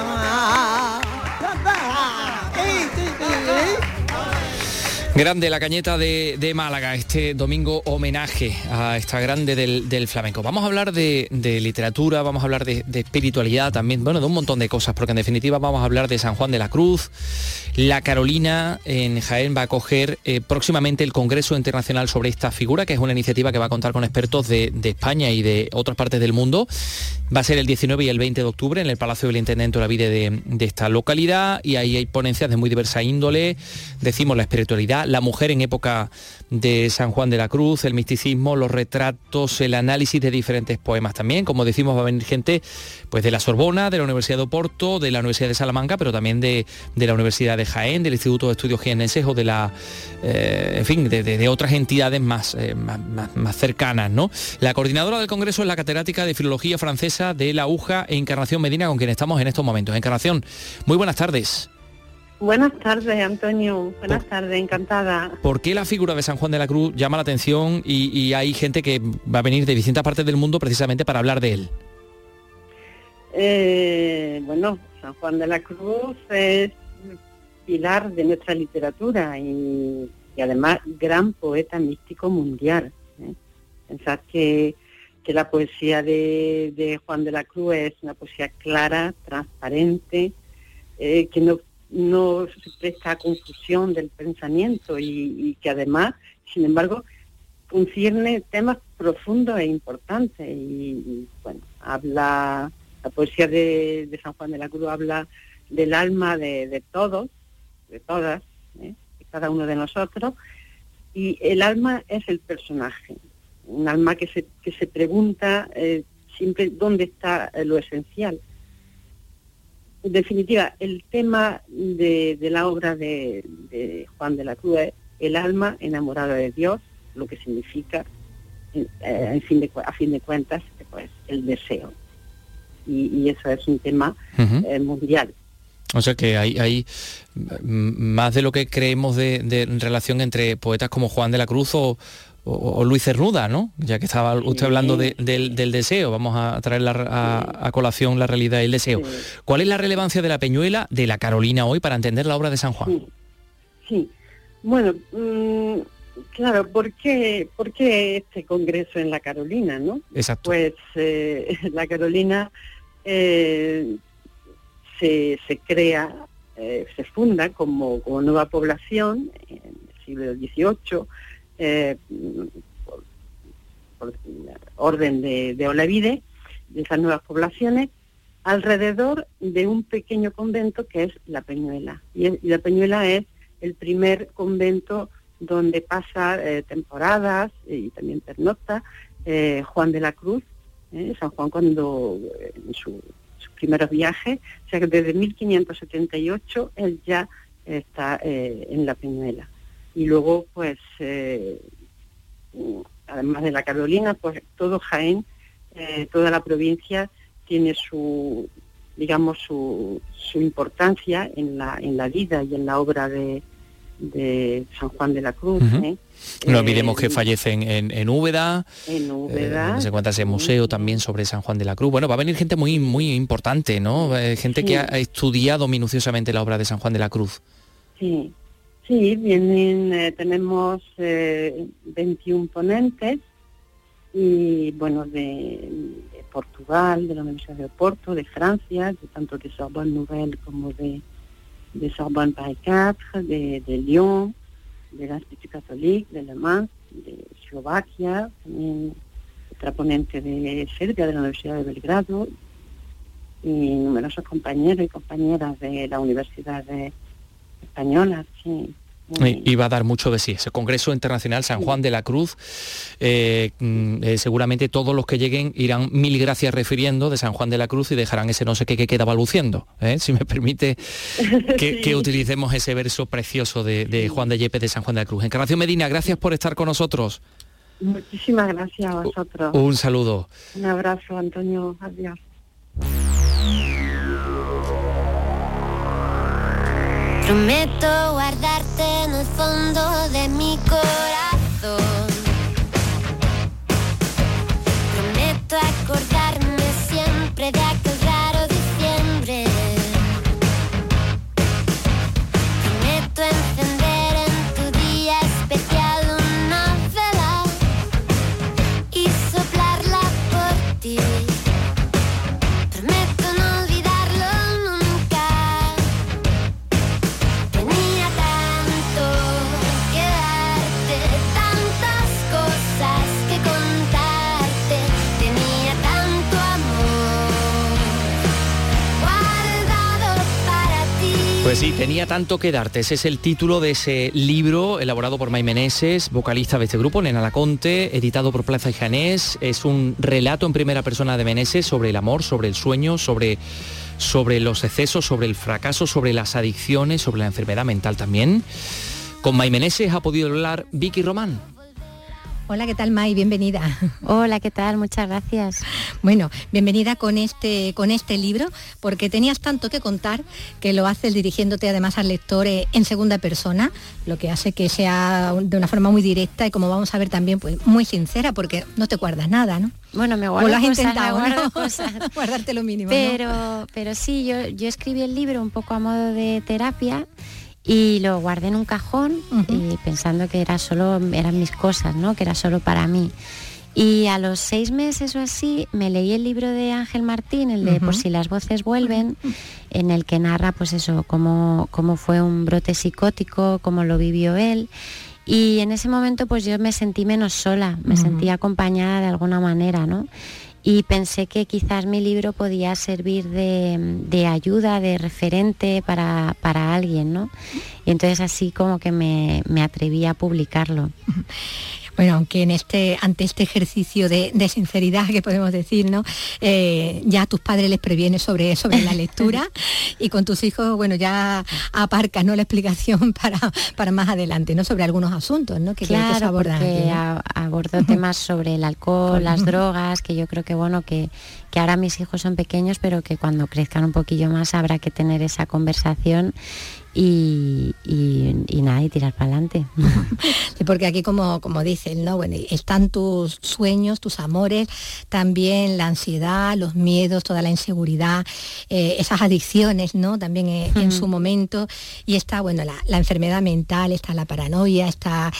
Grande la cañeta de, de Málaga, este domingo homenaje a esta grande del, del flamenco. Vamos a hablar de, de literatura, vamos a hablar de, de espiritualidad también, bueno, de un montón de cosas, porque en definitiva vamos a hablar de San Juan de la Cruz. La Carolina en Jaén va a acoger eh, próximamente el Congreso Internacional sobre esta figura, que es una iniciativa que va a contar con expertos de, España y de otras partes del mundo. Va a ser el 19 y el 20 de octubre en el Palacio del Intendente de, de esta localidad y ahí hay ponencias de muy diversa índole, decimos la espiritualidad, la mujer en época de San Juan de la Cruz, el misticismo, los retratos, el análisis de diferentes poemas también. Como decimos, va a venir gente pues, de la Sorbona, de la Universidad de Oporto, de la Universidad de Salamanca, pero también de, de la Universidad de Jaén, del Instituto de Estudios Jienenses o de la, eh, en fin, de, de- otras entidades más, eh, más, más- más cercanas. ¿no? La coordinadora del Congreso es la catedrática de Filología Francesa de la UJA, Encarnación Medina, con quien estamos en estos momentos. Encarnación, muy buenas tardes. Buenas tardes, Antonio. Buenas tardes, encantada. ¿Por qué la figura de San Juan de la Cruz llama la atención y, y hay gente que va a venir de distintas partes del mundo precisamente para hablar de él? Eh, bueno, San Juan de la Cruz es pilar de nuestra literatura y, y además gran poeta místico mundial. ¿eh? Pensar que, que la poesía de, de Juan de la Cruz es una poesía clara, transparente, eh, que no, no se presta a confusión del pensamiento y, que además, sin embargo, concierne temas profundos e importantes y, bueno, habla, la poesía de, San Juan de la Cruz habla del alma de, todos, de todas, ¿eh? de cada uno de nosotros, y el alma es el personaje, un alma que se, que se pregunta eh, siempre dónde está lo esencial. En definitiva, el tema de, de la obra de, de Juan de la Cruz es el alma enamorada de Dios, lo que significa, eh, en fin de, a fin de cuentas, pues el deseo. Y, y eso es un tema eh, mundial. O sea que hay, hay mm, más de lo que creemos de, de relación entre poetas como Juan de la Cruz o, o- o Luis Cernuda, ¿no? Ya que estaba usted hablando de- del, del deseo, vamos a traer la- a, a colación la realidad del deseo. ¿Cuál es la relevancia de la Peñuela de la Carolina hoy para entender la obra de San Juan? Sí, bueno, mm, claro, ¿por qué, ¿por qué este congreso en la Carolina, no? Exacto. Pues eh, *laughs* la Carolina eh, se, se crea, eh, se funda como, como nueva población en el siglo XVIII eh, por, orden de, de Olavide, de esas nuevas poblaciones, alrededor de un pequeño convento que es La Peñuela. Y, La Peñuela es el primer convento donde pasa eh, temporadas y también pernocta eh, Juan de la Cruz, San Juan cuando en su- sus primeros viajes, o sea que desde 1578 él ya está en la Peñuela. Y luego, pues, eh, además de la Carolina, pues todo Jaén, eh, toda la provincia tiene su, digamos, su, su importancia en la, en la vida y en la obra de, de San Juan de la Cruz. ¿eh? No olvidemos que fallece en, en, Úbeda. En Úbeda. Eh, ese museo también sobre San Juan de la Cruz. Bueno, va a venir gente muy, muy importante, ¿no? Gente Sí. que ha estudiado minuciosamente la obra de San Juan de la Cruz. Sí, sí, vienen, eh, tenemos eh, 21 ponentes y bueno, de, Portugal, de la Universidad de Oporto, de Francia, de tanto de Sorbonne Nouvelle como de, de Sorbonne Paris 4, de, de Lyon, de la Institut Catholique, de Le Mans, de Eslovaquia, también otra ponente de Serbia, de la Universidad de Belgrado, y numerosos compañeros y compañeras de la Universidad de Española, sí. Y, y va a dar mucho de sí. Ese Congreso Internacional San Juan de la Cruz, eh, mm, eh, seguramente todos los que lleguen irán mil gracias refiriendo de San Juan de la Cruz y dejarán ese no sé qué que queda balbuciendo. ¿eh? Si me permite *laughs* que, que utilicemos ese verso precioso de, de Juan de Yepes de San Juan de la Cruz. Encarnación Medina, gracias por estar con nosotros. Muchísimas gracias a vosotros. Un saludo. Un abrazo, Antonio. Adiós. Prometo guardarte en el fondo de mi corazón. Prometo sí, tenía tanto que darte. Ese es el título de ese libro elaborado por May Meneses, vocalista de este grupo, Nena Laconte, editado por Plaza y Janés. Es un relato en primera persona de Meneses sobre el amor, sobre el sueño, sobre, sobre los excesos, sobre el fracaso, sobre las adicciones, sobre la enfermedad mental también. Con May Meneses ha podido hablar Vicky Román. Hola, ¿qué tal, May? Bienvenida. Hola, ¿qué tal? Muchas gracias. Bueno, bienvenida con este, con este libro, porque tenías tanto que contar que lo haces dirigiéndote además al lector eh, en segunda persona, lo que hace que sea de una forma muy directa y como vamos a ver también, pues muy sincera, porque no te guardas nada, ¿no? Bueno, me O guardo lo has cosas, me intentado, guardo ¿no? *laughs* cosas. Guardarte lo mínimo. ¿no? Pero, pero sí, yo, yo escribí el libro un poco a modo de terapia y lo guardé en un cajón y pensando que era solo, eran mis cosas, ¿no? Que era solo para mí. Y a los seis meses o así me leí el libro de Ángel Martín, el de. Por si las voces vuelven, en el que narra pues eso, cómo, cómo fue un brote psicótico, cómo lo vivió él. Y en ese momento pues yo me sentí menos sola, me Ujú. sentí acompañada de alguna manera, ¿no? Y pensé que quizás mi libro podía servir de, de ayuda, de referente para, para alguien, ¿no? Y entonces así como que me, me atreví a publicarlo. *laughs* Bueno, aunque en este, ante este ejercicio de, de sinceridad que podemos decir, ¿no? Eh, ya a tus padres les previene sobre, sobre la lectura *laughs* y con tus hijos, bueno, ya aparcas ¿no? la explicación *laughs* para, para más adelante, ¿no? Sobre algunos asuntos, ¿no? Que que Claro, abordan porque aquí, ¿no? a- abordo temas sobre el alcohol, las drogas, que yo creo que bueno, que, que ahora mis hijos son pequeños, pero que cuando crezcan un poquillo más habrá que tener esa conversación y, y, y nada, y tirar para adelante. *laughs* Porque aquí como, como dicen, ¿no? Bueno, están tus sueños, tus amores, también la ansiedad, los miedos, toda la inseguridad, eh, esas adicciones, ¿no? También eh, en su momento. Y está, bueno, la, la enfermedad mental, está la paranoia, está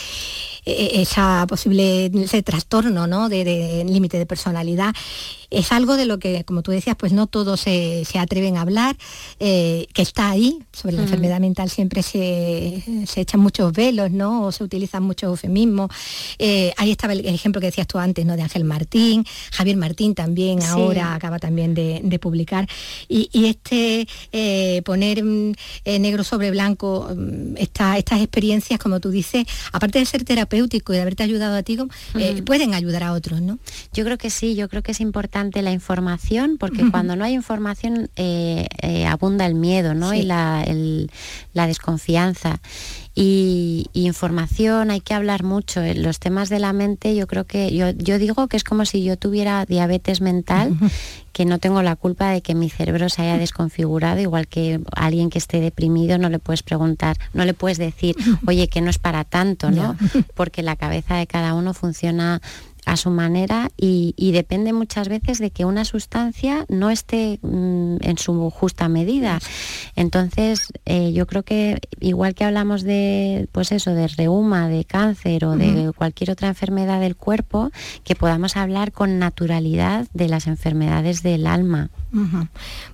eh, esa posible, ese trastorno, ¿no? De, de límite de personalidad. Es algo de lo que, como tú decías, pues no todos se, se atreven a hablar, eh, que está ahí, sobre la enfermedad mental siempre se, se echan muchos velos, ¿no? O se utilizan muchos eufemismos. Eh, ahí estaba el ejemplo que decías tú antes, ¿no? De Ángel Martín, Javier Martín también Sí. ahora acaba también de, de publicar. Y, y este eh, poner mm, negro sobre blanco mm, esta- estas experiencias, como tú dices, aparte de ser terapéutico y de haberte ayudado a ti, pueden ayudar a otros, ¿no? Yo creo que sí, yo creo que es importante importante la información, porque cuando no hay información eh, eh, abunda el miedo ¿no? y la, el- la desconfianza. Y, y información, hay que hablar mucho. En Los temas de la mente, yo creo que, yo, yo digo que es como si yo tuviera diabetes mental, que no tengo la culpa de que mi cerebro se haya desconfigurado, igual que alguien que esté deprimido no le puedes preguntar, no le puedes decir, oye, que no es para tanto, ¿no? Porque la cabeza de cada uno funciona a su manera y, y depende muchas veces de que una sustancia no esté mm, en su justa medida. Entonces, eh, yo creo que igual que hablamos de, pues eso, de reuma, de cáncer o de cualquier otra enfermedad del cuerpo, que podamos hablar con naturalidad de las enfermedades del alma.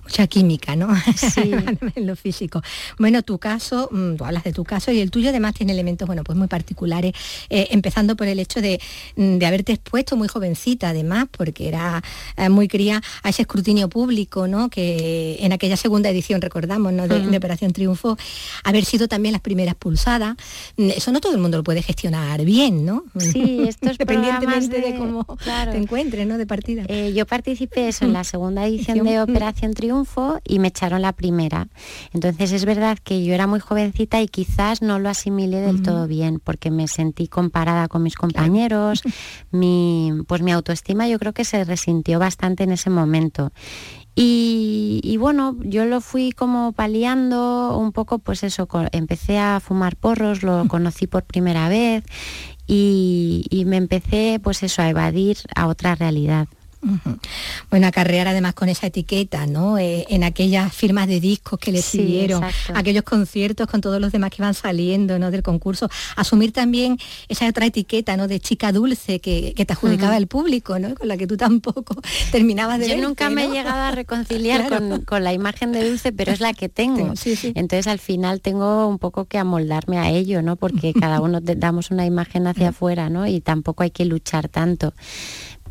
Mucha química, ¿no? *laughs* en lo físico. Bueno, tu caso, mm, tú hablas de tu caso y el tuyo además tiene elementos, bueno, pues muy particulares, eh, empezando por el hecho de, mm, de haberte expuesto muy jovencita, además, porque era eh, muy cría a ese escrutinio público, ¿no? Que en aquella segunda edición, recordamos, ¿no? De, Operación Triunfo, haber sido también las primeras pulsadas. Mm, Eso no todo el mundo lo puede gestionar bien, ¿no? Sí, estos programas *laughs* Independientemente de, de- cómo claro. te encuentres, ¿no? De partida. Eh, yo participé eso en la segunda *laughs* edición de Operación Triunfo y me echaron la primera. Entonces es verdad que yo era muy jovencita y quizás no lo asimilé del todo bien porque me sentí comparada con mis compañeros. *laughs* Mi, pues mi autoestima yo creo que se resintió bastante en ese momento. Y, y bueno, yo lo fui como paliando un poco, pues eso, empecé a fumar porros, lo conocí por primera vez y, y me empecé pues eso, a evadir a otra realidad. Bueno, acarrear además con esa etiqueta, ¿no? Eh, en aquellas firmas de discos que le Sí, siguieron, exacto. aquellos conciertos con todos los demás que van saliendo, ¿no? Del concurso. Asumir también esa otra etiqueta, ¿no? De chica dulce que, que te adjudicaba el público, ¿no? Con la que tú tampoco *laughs* terminabas de Yo verte, nunca me he llegado a *laughs* reconciliar Claro. con, con la imagen de Dulce, pero es la que tengo. Sí, sí. Entonces al final tengo un poco que amoldarme a ello, ¿no? Porque *laughs* cada uno damos una imagen hacia afuera, ¿no? Y tampoco hay que luchar tanto.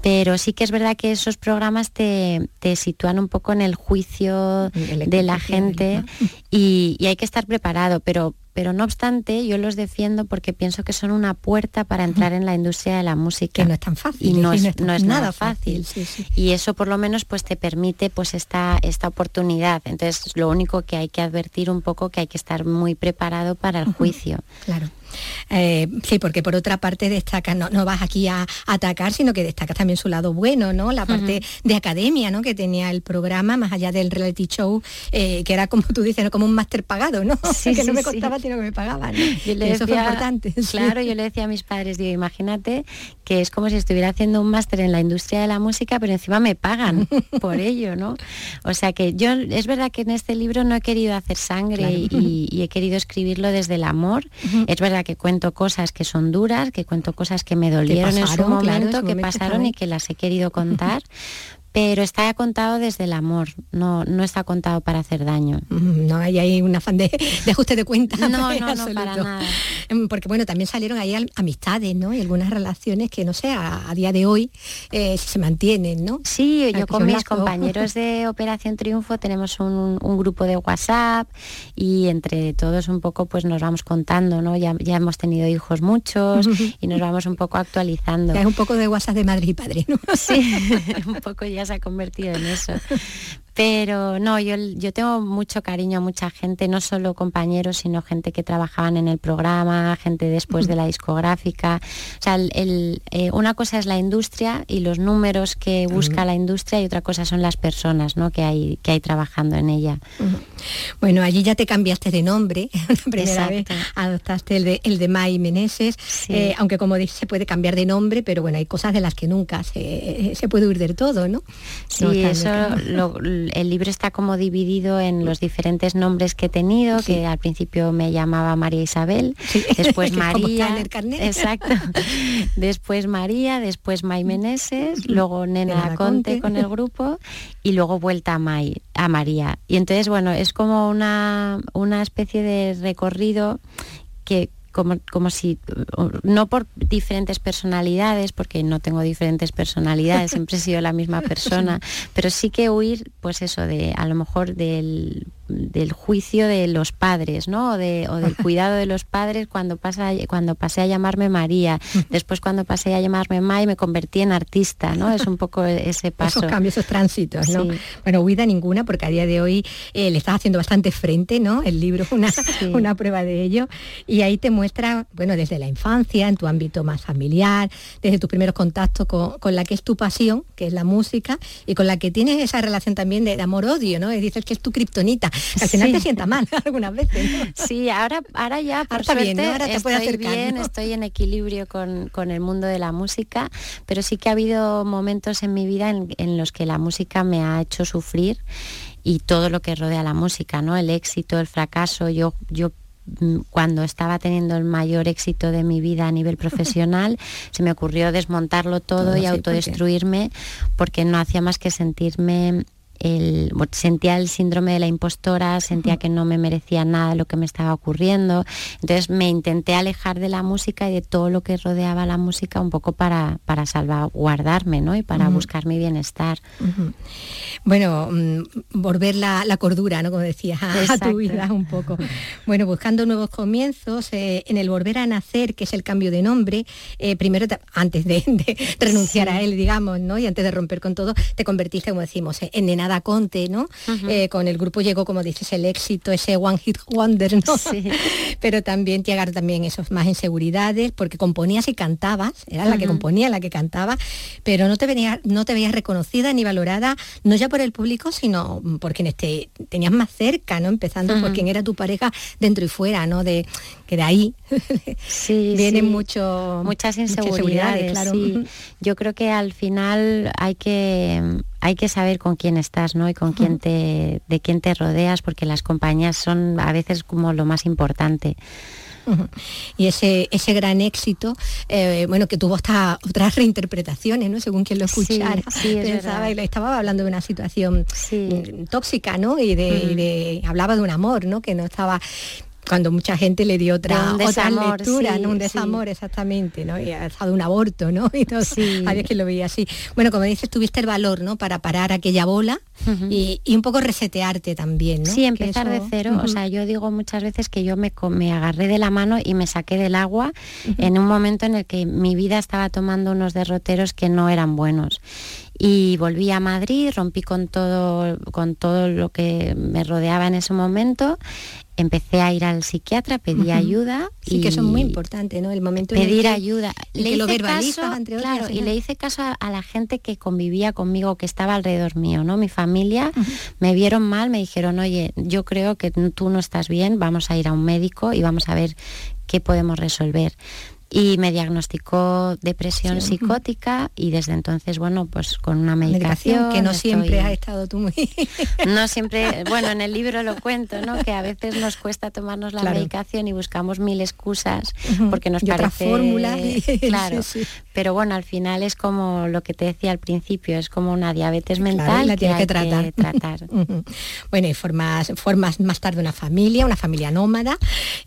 Pero sí que es verdad que esos programas te, te sitúan un poco en el juicio de la gente y, y hay que estar preparado, pero, pero no obstante yo los defiendo porque pienso que son una puerta para entrar en la industria de la música. Que no es tan fácil. Y no y es, no es nada, fácil. sí, sí. Y eso por lo menos pues te permite pues esta, esta oportunidad. Entonces lo único que hay que advertir un poco que hay que estar muy preparado para el juicio. Claro. Eh, sí, porque por otra parte destaca, no, no vas aquí a, a atacar, sino que destacas también su lado bueno, ¿no? La parte de academia, ¿no? Que tenía el programa, más allá del reality show, eh, que era como tú dices, ¿no? como un máster pagado, ¿no? *laughs* Sí, que no me costaba, sino que me pagaban. ¿no? Yo le Y eso fue importante. *laughs* Claro, yo le decía a mis padres, digo, imagínate que es como si estuviera haciendo un máster en la industria de la música, pero encima me pagan *laughs* por ello, ¿no? O sea que yo, es verdad que en este libro no he querido hacer sangre Claro. y, y he querido escribirlo desde el amor. Es verdad que cuento cosas que son duras, que cuento cosas que me dolieron en su claro, momento, que momento, pasaron y que las he querido contar. *laughs* Pero está contado desde el amor, no, no está contado para hacer daño. Mm, No hay ahí un afán de, de ajuste de cuentas. No, *laughs* no, no, para nada. Mm, Porque bueno, también salieron ahí amistades, ¿no? Y algunas relaciones que no sé, a, a día de hoy eh, se mantienen, ¿no? Sí, yo Aquellos con mis compañeros de *laughs* Operación Triunfo tenemos un, un grupo de WhatsApp y entre todos un poco pues nos vamos contando, ¿no? Ya, ya hemos tenido hijos muchos *laughs* y nos vamos un poco actualizando. Ya es un poco de WhatsApp de madre y padre, ¿no? Sí, un poco ya se ha convertido en eso. *laughs* Pero no, yo, yo tengo mucho cariño a mucha gente, no solo compañeros, sino gente que trabajaban en el programa, gente después de la discográfica. O sea, el- el, eh, una cosa es la industria y los números que busca la industria y otra cosa son las personas ¿no? que, hay, que hay trabajando en ella. Bueno, allí ya te cambiaste de nombre, *laughs* la primera vez Exacto. adoptaste el de, el de May Meneses, eh, aunque como dices se puede cambiar de nombre, pero bueno, hay cosas de las que nunca se, se puede huir del todo, ¿no? Sí, No, eso, lo- el libro está como dividido en los diferentes nombres que he tenido, que al principio me llamaba María Isabel, *laughs* después María, exacto, *laughs* después María, después May Meneses, luego Nena Conte. con el grupo y luego vuelta a May, a María. Y entonces, bueno, es como una, una especie de recorrido que como, como si, no por diferentes personalidades, porque no tengo diferentes personalidades, *laughs* siempre he sido la misma persona, *laughs* pero sí que huir, pues eso, de a lo mejor del del juicio de los padres, ¿no? O, de, o del *laughs* cuidado de los padres cuando, pasa, cuando pasé a llamarme María, *laughs* después cuando pasé a llamarme May me convertí en artista, ¿no? Es un poco ese paso. Esos cambios, esos tránsitos, ¿no? Sí. Bueno, huida ninguna, porque a día de hoy eh, le estás haciendo bastante frente, ¿no? El libro es una, *laughs* una prueba de ello. Y ahí te muestra, bueno, desde la infancia, en tu ámbito más familiar, desde tus primeros contactos con, con la que es tu pasión, que es la música, y con la que tienes esa relación también de, de amor-odio, ¿no? Y dices que es tu kriptonita, al final Sí. te sienta mal *laughs* algunas veces. ¿no? Sí, ahora, ahora ya por Ahora bien, suerte ¿no? Ahora te estoy acercar, bien, ¿no? estoy en equilibrio con, con el mundo de la música, pero sí que ha habido momentos en mi vida en, en los que la música me ha hecho sufrir y todo lo que rodea la música, ¿no? El éxito, el fracaso, yo, yo mm, cuando estaba teniendo el mayor éxito de mi vida a nivel profesional, *laughs* se me ocurrió desmontarlo todo Todo, y autodestruirme porque no hacía más que sentirme el, sentía el síndrome de la impostora, sentía que no me merecía nada lo que me estaba ocurriendo. Entonces me intenté alejar de la música y de todo lo que rodeaba la música un poco para, para salvaguardarme ¿no? y para buscar mi bienestar. Bueno, mm, volver la, la cordura, ¿no? Como decías, a, Exacto. tu vida un poco. *laughs* Bueno, buscando nuevos comienzos, eh, en el volver a nacer, que es el cambio de nombre, eh, primero, te- antes de, de renunciar a él, digamos, ¿no? Y antes de romper con todo, te convertiste, como decimos, en Nenada Conte, ¿no? Eh, con el grupo llegó, como dices, el éxito, ese One Hit Wonder, ¿no? *laughs* Pero también llegar también esos más inseguridades, porque componías y cantabas, era la que componía, la que cantaba, pero no te veías, no te veías reconocida ni valorada, no ya por el público, sino por quienes te tenías más cerca, ¿no? Empezando por quien era tu pareja dentro y fuera, ¿no? De que de ahí *laughs* Sí, vienen sí. mucho muchas muchas inseguridades, claro. sí. Yo creo que al final hay que hay que saber con quién estás, ¿no? Y con quién te de quién te rodeas porque las compañías son a veces como lo más importante. Y ese, ese gran éxito, eh, bueno, que tuvo hasta otras reinterpretaciones, ¿no? Según quien lo Sí, escuchara. sí, es Pensaba y estaba hablando de una situación mm, tóxica, ¿no? Y de, y de- hablaba de un amor, ¿no? Que no estaba cuando mucha gente le dio otra, De otra lectura, sí, ¿no? Un sí. desamor, exactamente, ¿no? Y hasta de un aborto, ¿no? *laughs* Y todo, había que lo veía así. Bueno, como dices, tuviste el valor, ¿no? Para parar aquella bola y, y un poco resetearte también, ¿no? Sí, empezar de cero. O sea, yo digo muchas veces que yo me, me agarré de la mano y me saqué del agua en un momento en el que mi vida estaba tomando unos derroteros que no eran buenos. Y volví a Madrid, rompí con todo, con todo lo que me rodeaba en ese momento. Empecé a ir al psiquiatra, pedí ayuda. Sí, que eso es muy y- importante, ¿no? El momento en el pedir que- ayuda. y Le que lo verbalizas, caso, entre otras, claro, y le hice caso a, a la gente que convivía conmigo, que estaba alrededor mío, ¿no? Mi familia me vieron mal, me dijeron, oye, yo creo que tú no estás bien, vamos a ir a un médico y vamos a ver qué podemos resolver. Y me diagnosticó depresión Sí. psicótica y desde entonces, bueno, pues con una medicación. medicación, que no estoy- siempre has estado tú muy... *laughs* no siempre, bueno, en el libro lo cuento, ¿no? Que a veces nos cuesta tomarnos la Claro. medicación y buscamos mil excusas porque nos Y parece fórmulas *laughs* claro. sí, sí. Pero bueno, al final es como lo que te decía al principio, es como una diabetes Claro, mental la hay que tratar. tratar. *laughs* Bueno, y formas, formas más tarde una familia, una familia nómada,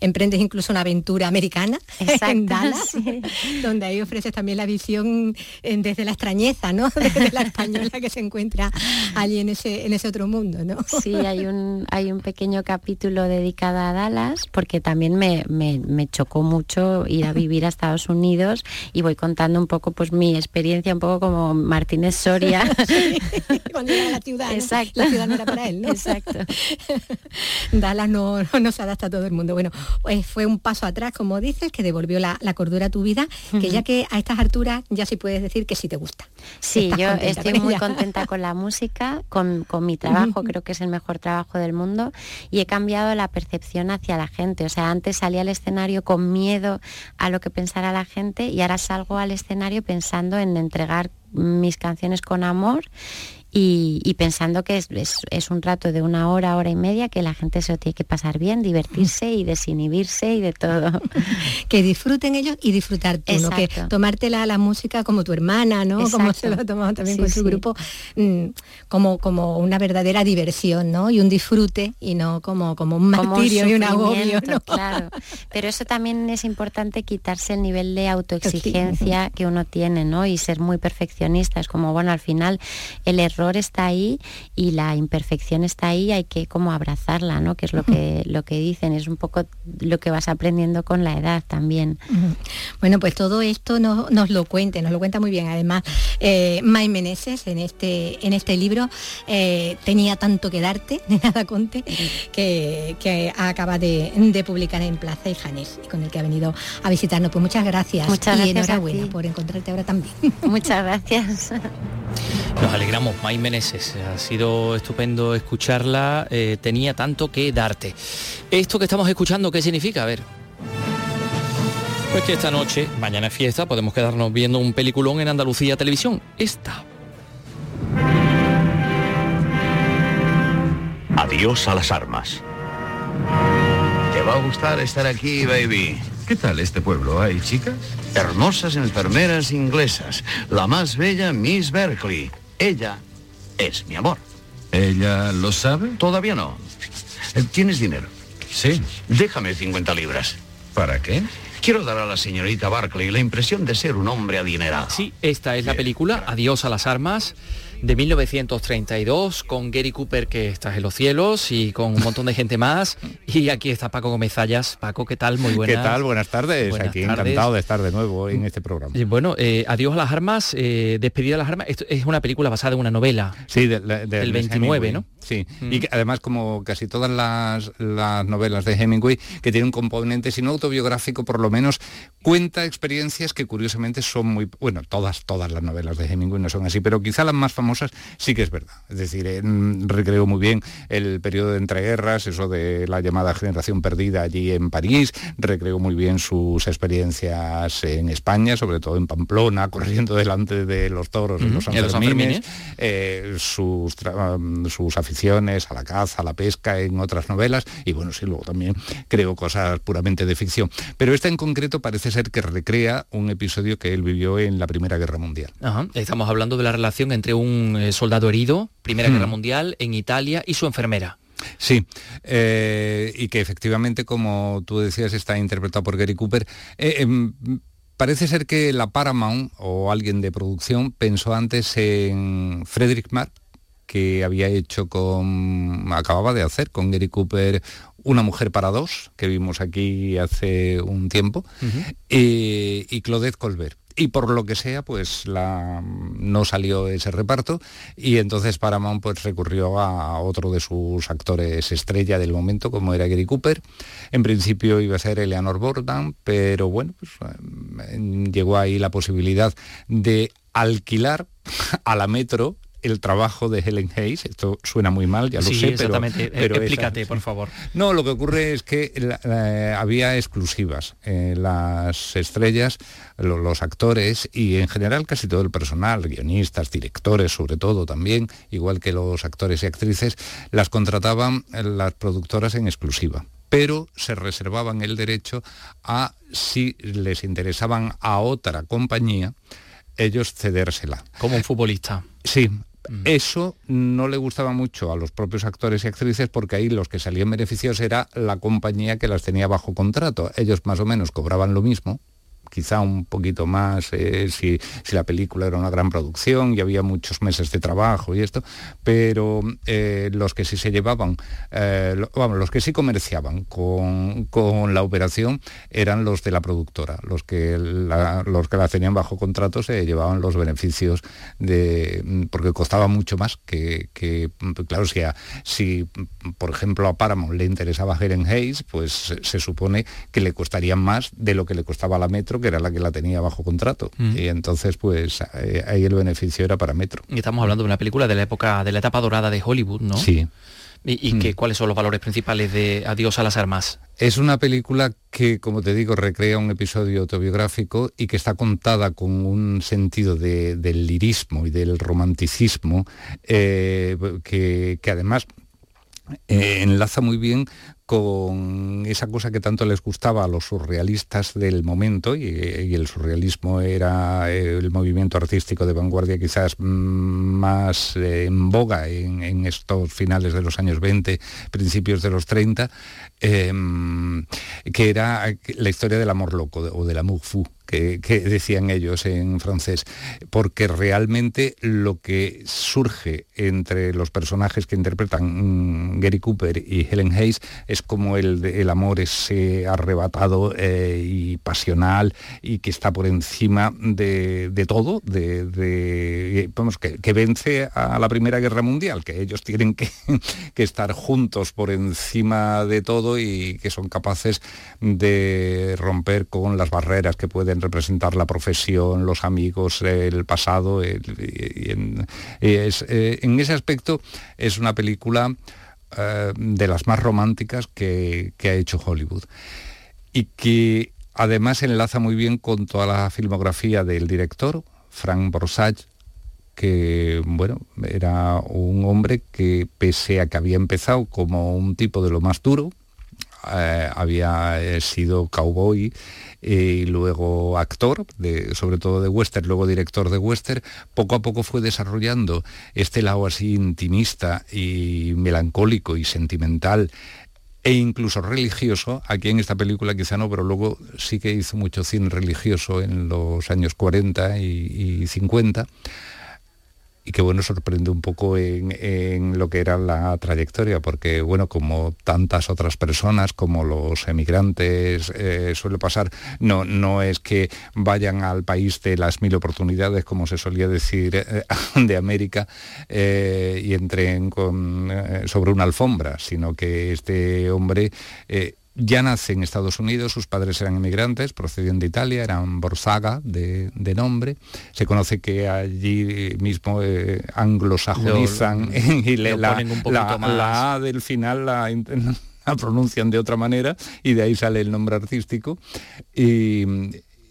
emprendes incluso una aventura americana en Exacto, Dallas, sí. donde ahí ofreces también la visión eh, desde la extrañeza, ¿no? *laughs* Desde la española que se encuentra allí en ese, en ese otro mundo, ¿no? Sí, hay un, hay un pequeño capítulo dedicado a Dallas porque también me, me- me chocó mucho ir a vivir a Estados Unidos y voy contando un poco pues mi experiencia, un poco como Martínez Soria. *laughs* Sí, cuando llega a la ciudad, ¿no? Exacto. La ciudad no era para él, ¿no? Exacto. *laughs* Dallas no, no, no se adapta a todo el mundo. Bueno, pues fue un paso atrás, como dices, que devolvió la, la cordura tu vida, que ya que a estas alturas ya sí puedes decir que sí te gusta. Sí, yo estoy muy ella. contenta con la música, con, con mi trabajo, creo que es el mejor trabajo del mundo y he cambiado la percepción hacia la gente. O sea, antes salía al escenario con miedo a lo que pensara la gente y ahora salgo al escenario pensando en entregar mis canciones con amor y, y pensando que es, es- es un rato de una hora, hora y media que la gente se lo tiene que pasar bien, divertirse y desinhibirse y de todo. *laughs* que disfruten ellos y disfrutar tú, ¿no? Que tomártela a la música como tu hermana, ¿no? Como se lo ha tomado también Sí, con su sí. grupo, mm, como, como una verdadera diversión, ¿no? Y un disfrute y no como, como un como martirio y un agobio, ¿no? Claro, pero eso también es importante quitarse el nivel de autoexigencia que uno tiene, ¿no? Y ser muy perfeccionista. Es como, bueno, al final el error error está ahí y la imperfección está ahí, hay que como abrazarla, ¿no? Que es lo que, lo que dicen, es un poco lo que vas aprendiendo con la edad también. Bueno, pues todo esto nos, nos lo cuente, nos lo cuenta muy bien. Además, eh, May Meneses en este, en este libro eh, tenía tanto que darte, *laughs* de nada conte, que, que acaba de, de publicar en Plaza y Janés, con el que ha venido a visitarnos. Pues muchas gracias. Muchas y gracias enhorabuena ti. por encontrarte ahora también. Muchas gracias. *laughs* Nos alegramos, May Meneses. Ha sido estupendo escucharla. eh, tenía tanto que darte. Esto que estamos escuchando, ¿qué significa? A ver. Pues que esta noche, mañana es fiesta, podemos quedarnos viendo un peliculón en Andalucía Televisión. Esta. Adiós a las armas. Te va a gustar estar aquí, baby. ¿Qué tal este pueblo? ¿Hay chicas? Hermosas enfermeras inglesas. La más bella, Miss Berkeley. Ella es mi amor. ¿Ella lo sabe? Todavía no. Eh, ¿Tienes dinero? Sí. Déjame 50 libras. ¿Para qué? Quiero dar a la señorita Barclay la impresión de ser un hombre adinerado. Sí, esta es la película Adiós a las armas de 1932 con Gary Cooper que estás en los cielos y con un montón de gente más *laughs* y aquí está Paco Gómez Zayas. Paco, ¿qué tal? Muy buenas. ¿Qué tal? Buenas tardes. Buenas Aquí tardes. encantado de estar de nuevo en este programa. Eh, Bueno, eh, Adiós a las armas, eh, Despedida a las armas, esto es una película basada en una novela. Sí, de- de- de del Ernest 29, Hemingway. ¿no? Sí, Mm. y que además como casi todas las, las novelas de Hemingway, que tiene un componente, si no autobiográfico, por lo menos cuenta experiencias que curiosamente son muy, bueno, todas, todas las novelas de Hemingway no son así, pero quizá las más famosas sí que es verdad. Es decir, recreo muy bien el periodo de entreguerras, eso de la llamada generación perdida allí en París, recreo muy bien sus experiencias en España, sobre todo en Pamplona, *laughs* corriendo delante de los toros los en los Sanfermines, eh, sus, sus aficiones a la caza, a la pesca en otras novelas y bueno, sí, luego también creo cosas puramente de ficción. Pero esta en concreto parece ser que recrea un episodio que él vivió en la Primera Guerra Mundial. Ajá, Estamos hablando de la relación entre un eh, soldado herido, Primera Hmm. Guerra Mundial, en Italia, y su enfermera. Sí, eh, y que efectivamente, como tú decías, está interpretado por Gary Cooper. Eh, em, parece ser que la Paramount o alguien de producción pensó antes en Frederick Mark, que había hecho con, acababa de hacer con Gary Cooper Una mujer para dos, que vimos aquí hace un tiempo, y, y Claudette Colbert. Y por lo que sea, pues la, no salió ese reparto y entonces Paramount pues recurrió a otro de sus actores estrella del momento, como era Gary Cooper. En principio iba a ser Eleanor Borden, pero bueno, pues eh, llegó ahí la posibilidad de alquilar *laughs* a la Metro el trabajo de Helen Hayes. Esto suena muy mal, ya lo sí, sé, exactamente. pero Explícate, por favor. no, lo que ocurre es que la- la- había exclusivas. Eh, las estrellas, lo- los actores y en general casi todo el personal, guionistas, directores sobre todo también, igual que los actores y actrices, las contrataban eh, las productoras en exclusiva pero se reservaban el derecho a, si les interesaban a otra compañía, ellos cedérsela. Como un futbolista. Sí. Eso no le gustaba mucho a los propios actores y actrices porque ahí los que salían beneficios era la compañía que las tenía bajo contrato. Ellos más o menos cobraban lo mismo, quizá un poquito más eh, si, si la película era una gran producción y había muchos meses de trabajo y esto, pero eh, los que sí se llevaban, eh, vamos, los que sí comerciaban con, con la operación eran los de la productora, los que la, los que la tenían bajo contrato se llevaban los beneficios de porque costaba mucho más que, que, claro si, a- si por ejemplo a Paramount le interesaba Helen Hayes pues se, se supone que le costaría más de lo que le costaba a la Metro que era la que la tenía bajo contrato Mm. y entonces pues eh, ahí el beneficio era para Metro Y estamos hablando de una película de la época, de la etapa dorada de Hollywood, ¿no? Sí. ¿Y, y que, cuáles son los valores principales de Adiós a las armas? Es una película que, como te digo, recrea un episodio autobiográfico y que está contada con un sentido de- del lirismo y del romanticismo, eh, que, que además eh, enlaza muy bien con esa cosa que tanto les gustaba a los surrealistas del momento, y, el surrealismo era el movimiento artístico de vanguardia quizás más eh, en boga en, estos finales de los años 20, principios de los 30, em, que era la historia del amor loco o del amour fou que, decían ellos en francés, porque realmente lo que surge entre los personajes que interpretan mm, Gary Cooper y Helen Hayes es como el, el amor ese arrebatado eh, y pasional y que está por encima de, todo, de, vamos, que, vence a la Primera Guerra Mundial, que ellos tienen que, *laughs* que estar juntos por encima de todo y que son capaces de romper con las barreras que pueden representar la profesión, los amigos, el pasado. Eh, en, ese aspecto es una película eh, de las más románticas que, ha hecho Hollywood. Y que además enlaza muy bien con toda la filmografía del director, Frank Borsage, que bueno, era un hombre que pese a que había empezado como un tipo de lo más duro, eh, había sido cowboy y luego actor, sobre todo de western, luego director de western, poco a poco fue desarrollando este lado así intimista y melancólico y sentimental e incluso religioso, aquí en esta película quizá no, pero luego sí que hizo mucho cine religioso en los años 40 y, y 50 y que bueno, sorprende un poco en, lo que era la trayectoria, porque bueno, como tantas otras personas, como los emigrantes eh, suele pasar, no, no es que vayan al país de las mil oportunidades, como se solía decir eh, *laughs* de América, eh, y entren sobre una alfombra, sino que este hombre ya nace en Estados Unidos, sus padres eran inmigrantes, procedían de Italia, eran Borzaga de, nombre. Se conoce que allí mismo eh, anglosajonizan y le, la, la, A del final la, *laughs* la pronuncian de otra manera y de ahí sale el nombre artístico. Y,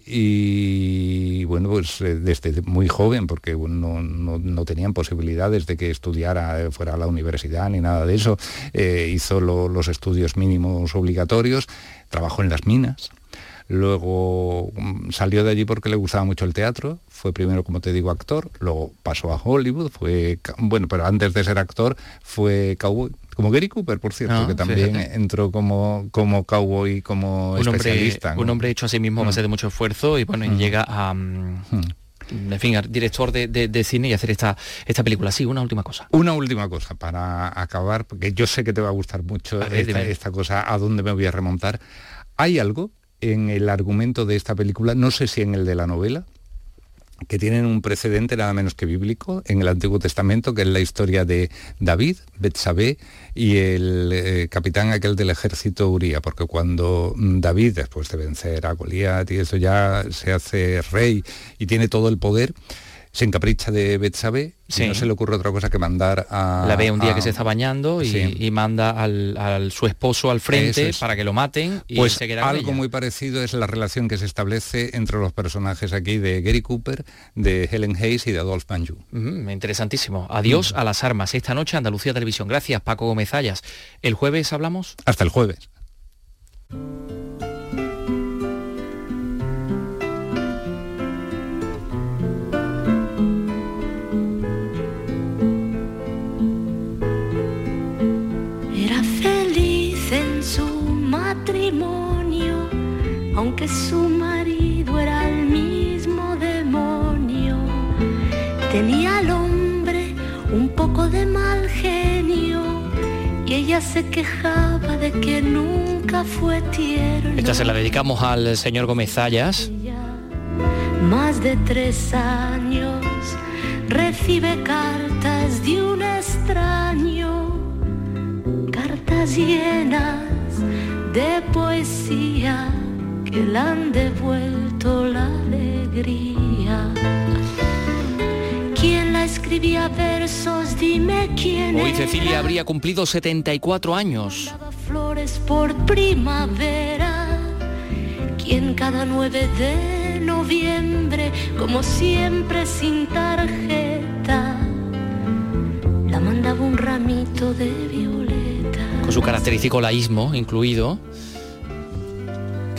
y bueno, pues eh, desde muy joven, porque no, tenían posibilidades de que estudiara eh, fuera a la universidad ni nada de eso, eh, hizo los estudios mínimos obligatorios, trabajó en las minas, luego mm, salió de allí porque le gustaba mucho el teatro, fue primero, como te digo, actor, luego pasó a Hollywood, fue, bueno, pero antes de ser actor fue cowboy, como Gary Cooper, por cierto, ah, que también entró como, como cowboy, como un especialista. Hombre, Un hombre hecho a sí mismo a base de mucho esfuerzo y bueno, mm. llega a... Mm, mm. en fin, director de, cine y hacer esta, esta película. Sí, una última cosa. Una última cosa para acabar, porque yo sé que te va a gustar mucho esta, esta, cosa, a dónde me voy a remontar. Hay algo en el argumento de esta película, no sé si en el de la novela, que tienen un precedente nada menos que bíblico en el Antiguo Testamento, que es la historia de David, Betsabé y el eh, capitán aquel del ejército Uría, porque cuando mm, David, después de vencer a Goliat y eso ya se hace rey y tiene todo el poder, se encapricha de Betsabe y no se le ocurre otra cosa que mandar a... La ve un día que se está bañando y, manda al, su esposo al frente para que lo maten y pues se queda algo muy parecido es la relación que se establece entre los personajes aquí de Gary Cooper, de Helen Hayes y de Adolphe Banju. interesantísimo. Adiós a las armas. Esta noche Andalucía Televisión. Gracias Paco Gómez Ayas. ¿El jueves hablamos? Hasta el jueves. Aunque su marido era el mismo demonio. Tenía al hombre un poco de mal genio y ella se quejaba de que nunca fue tierno. Esta se la dedicamos al señor Gómez Zayas. Más de tres años recibe cartas de un extraño, cartas llenas de poesía que le han devuelto la alegría. ¿Quién la escribía versos? Dime quién Hoy Cecilia habría cumplido 74 años. Flores por primavera. ¿Quién cada 9 de noviembre, como siempre sin tarjeta, la mandaba un ramito de violeta su característico laísmo incluido.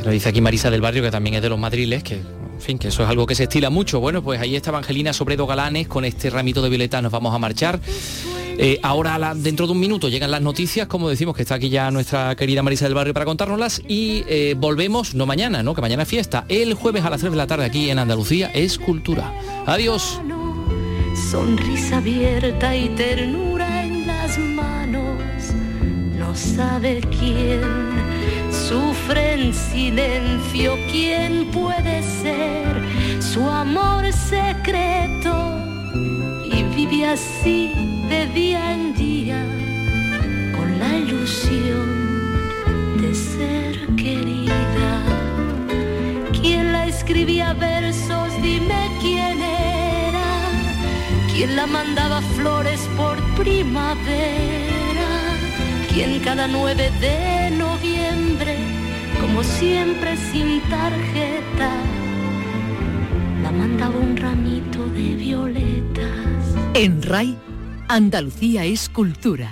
Nos dice aquí Marisa del Barrio, que también es de los madriles, que en fin, que eso es algo que se estila mucho. Bueno, pues ahí está Evangelina Sobredo Galanes, con este ramito de violeta nos vamos a marchar. Eh, ahora, dentro de un minuto, llegan las noticias, como decimos, que está aquí ya nuestra querida Marisa del Barrio para contárnoslas. Y eh, volvemos, no mañana, ¿no? Que mañana es fiesta. El jueves a las 3 de la tarde aquí en Andalucía es cultura. Adiós. Sonrisa abierta y ternura en las manos. No sabe quién sufre en silencio, quién puede ser su amor secreto. Y vive así de día en día con la ilusión de ser querida. ¿Quién la escribía versos? Dime quién era. ¿Quién la mandaba flores por primavera? ¿Quién cada 9 de noviembre, como siempre sin tarjeta, la mandaba un ramito de violetas? En RAI, Andalucía es cultura.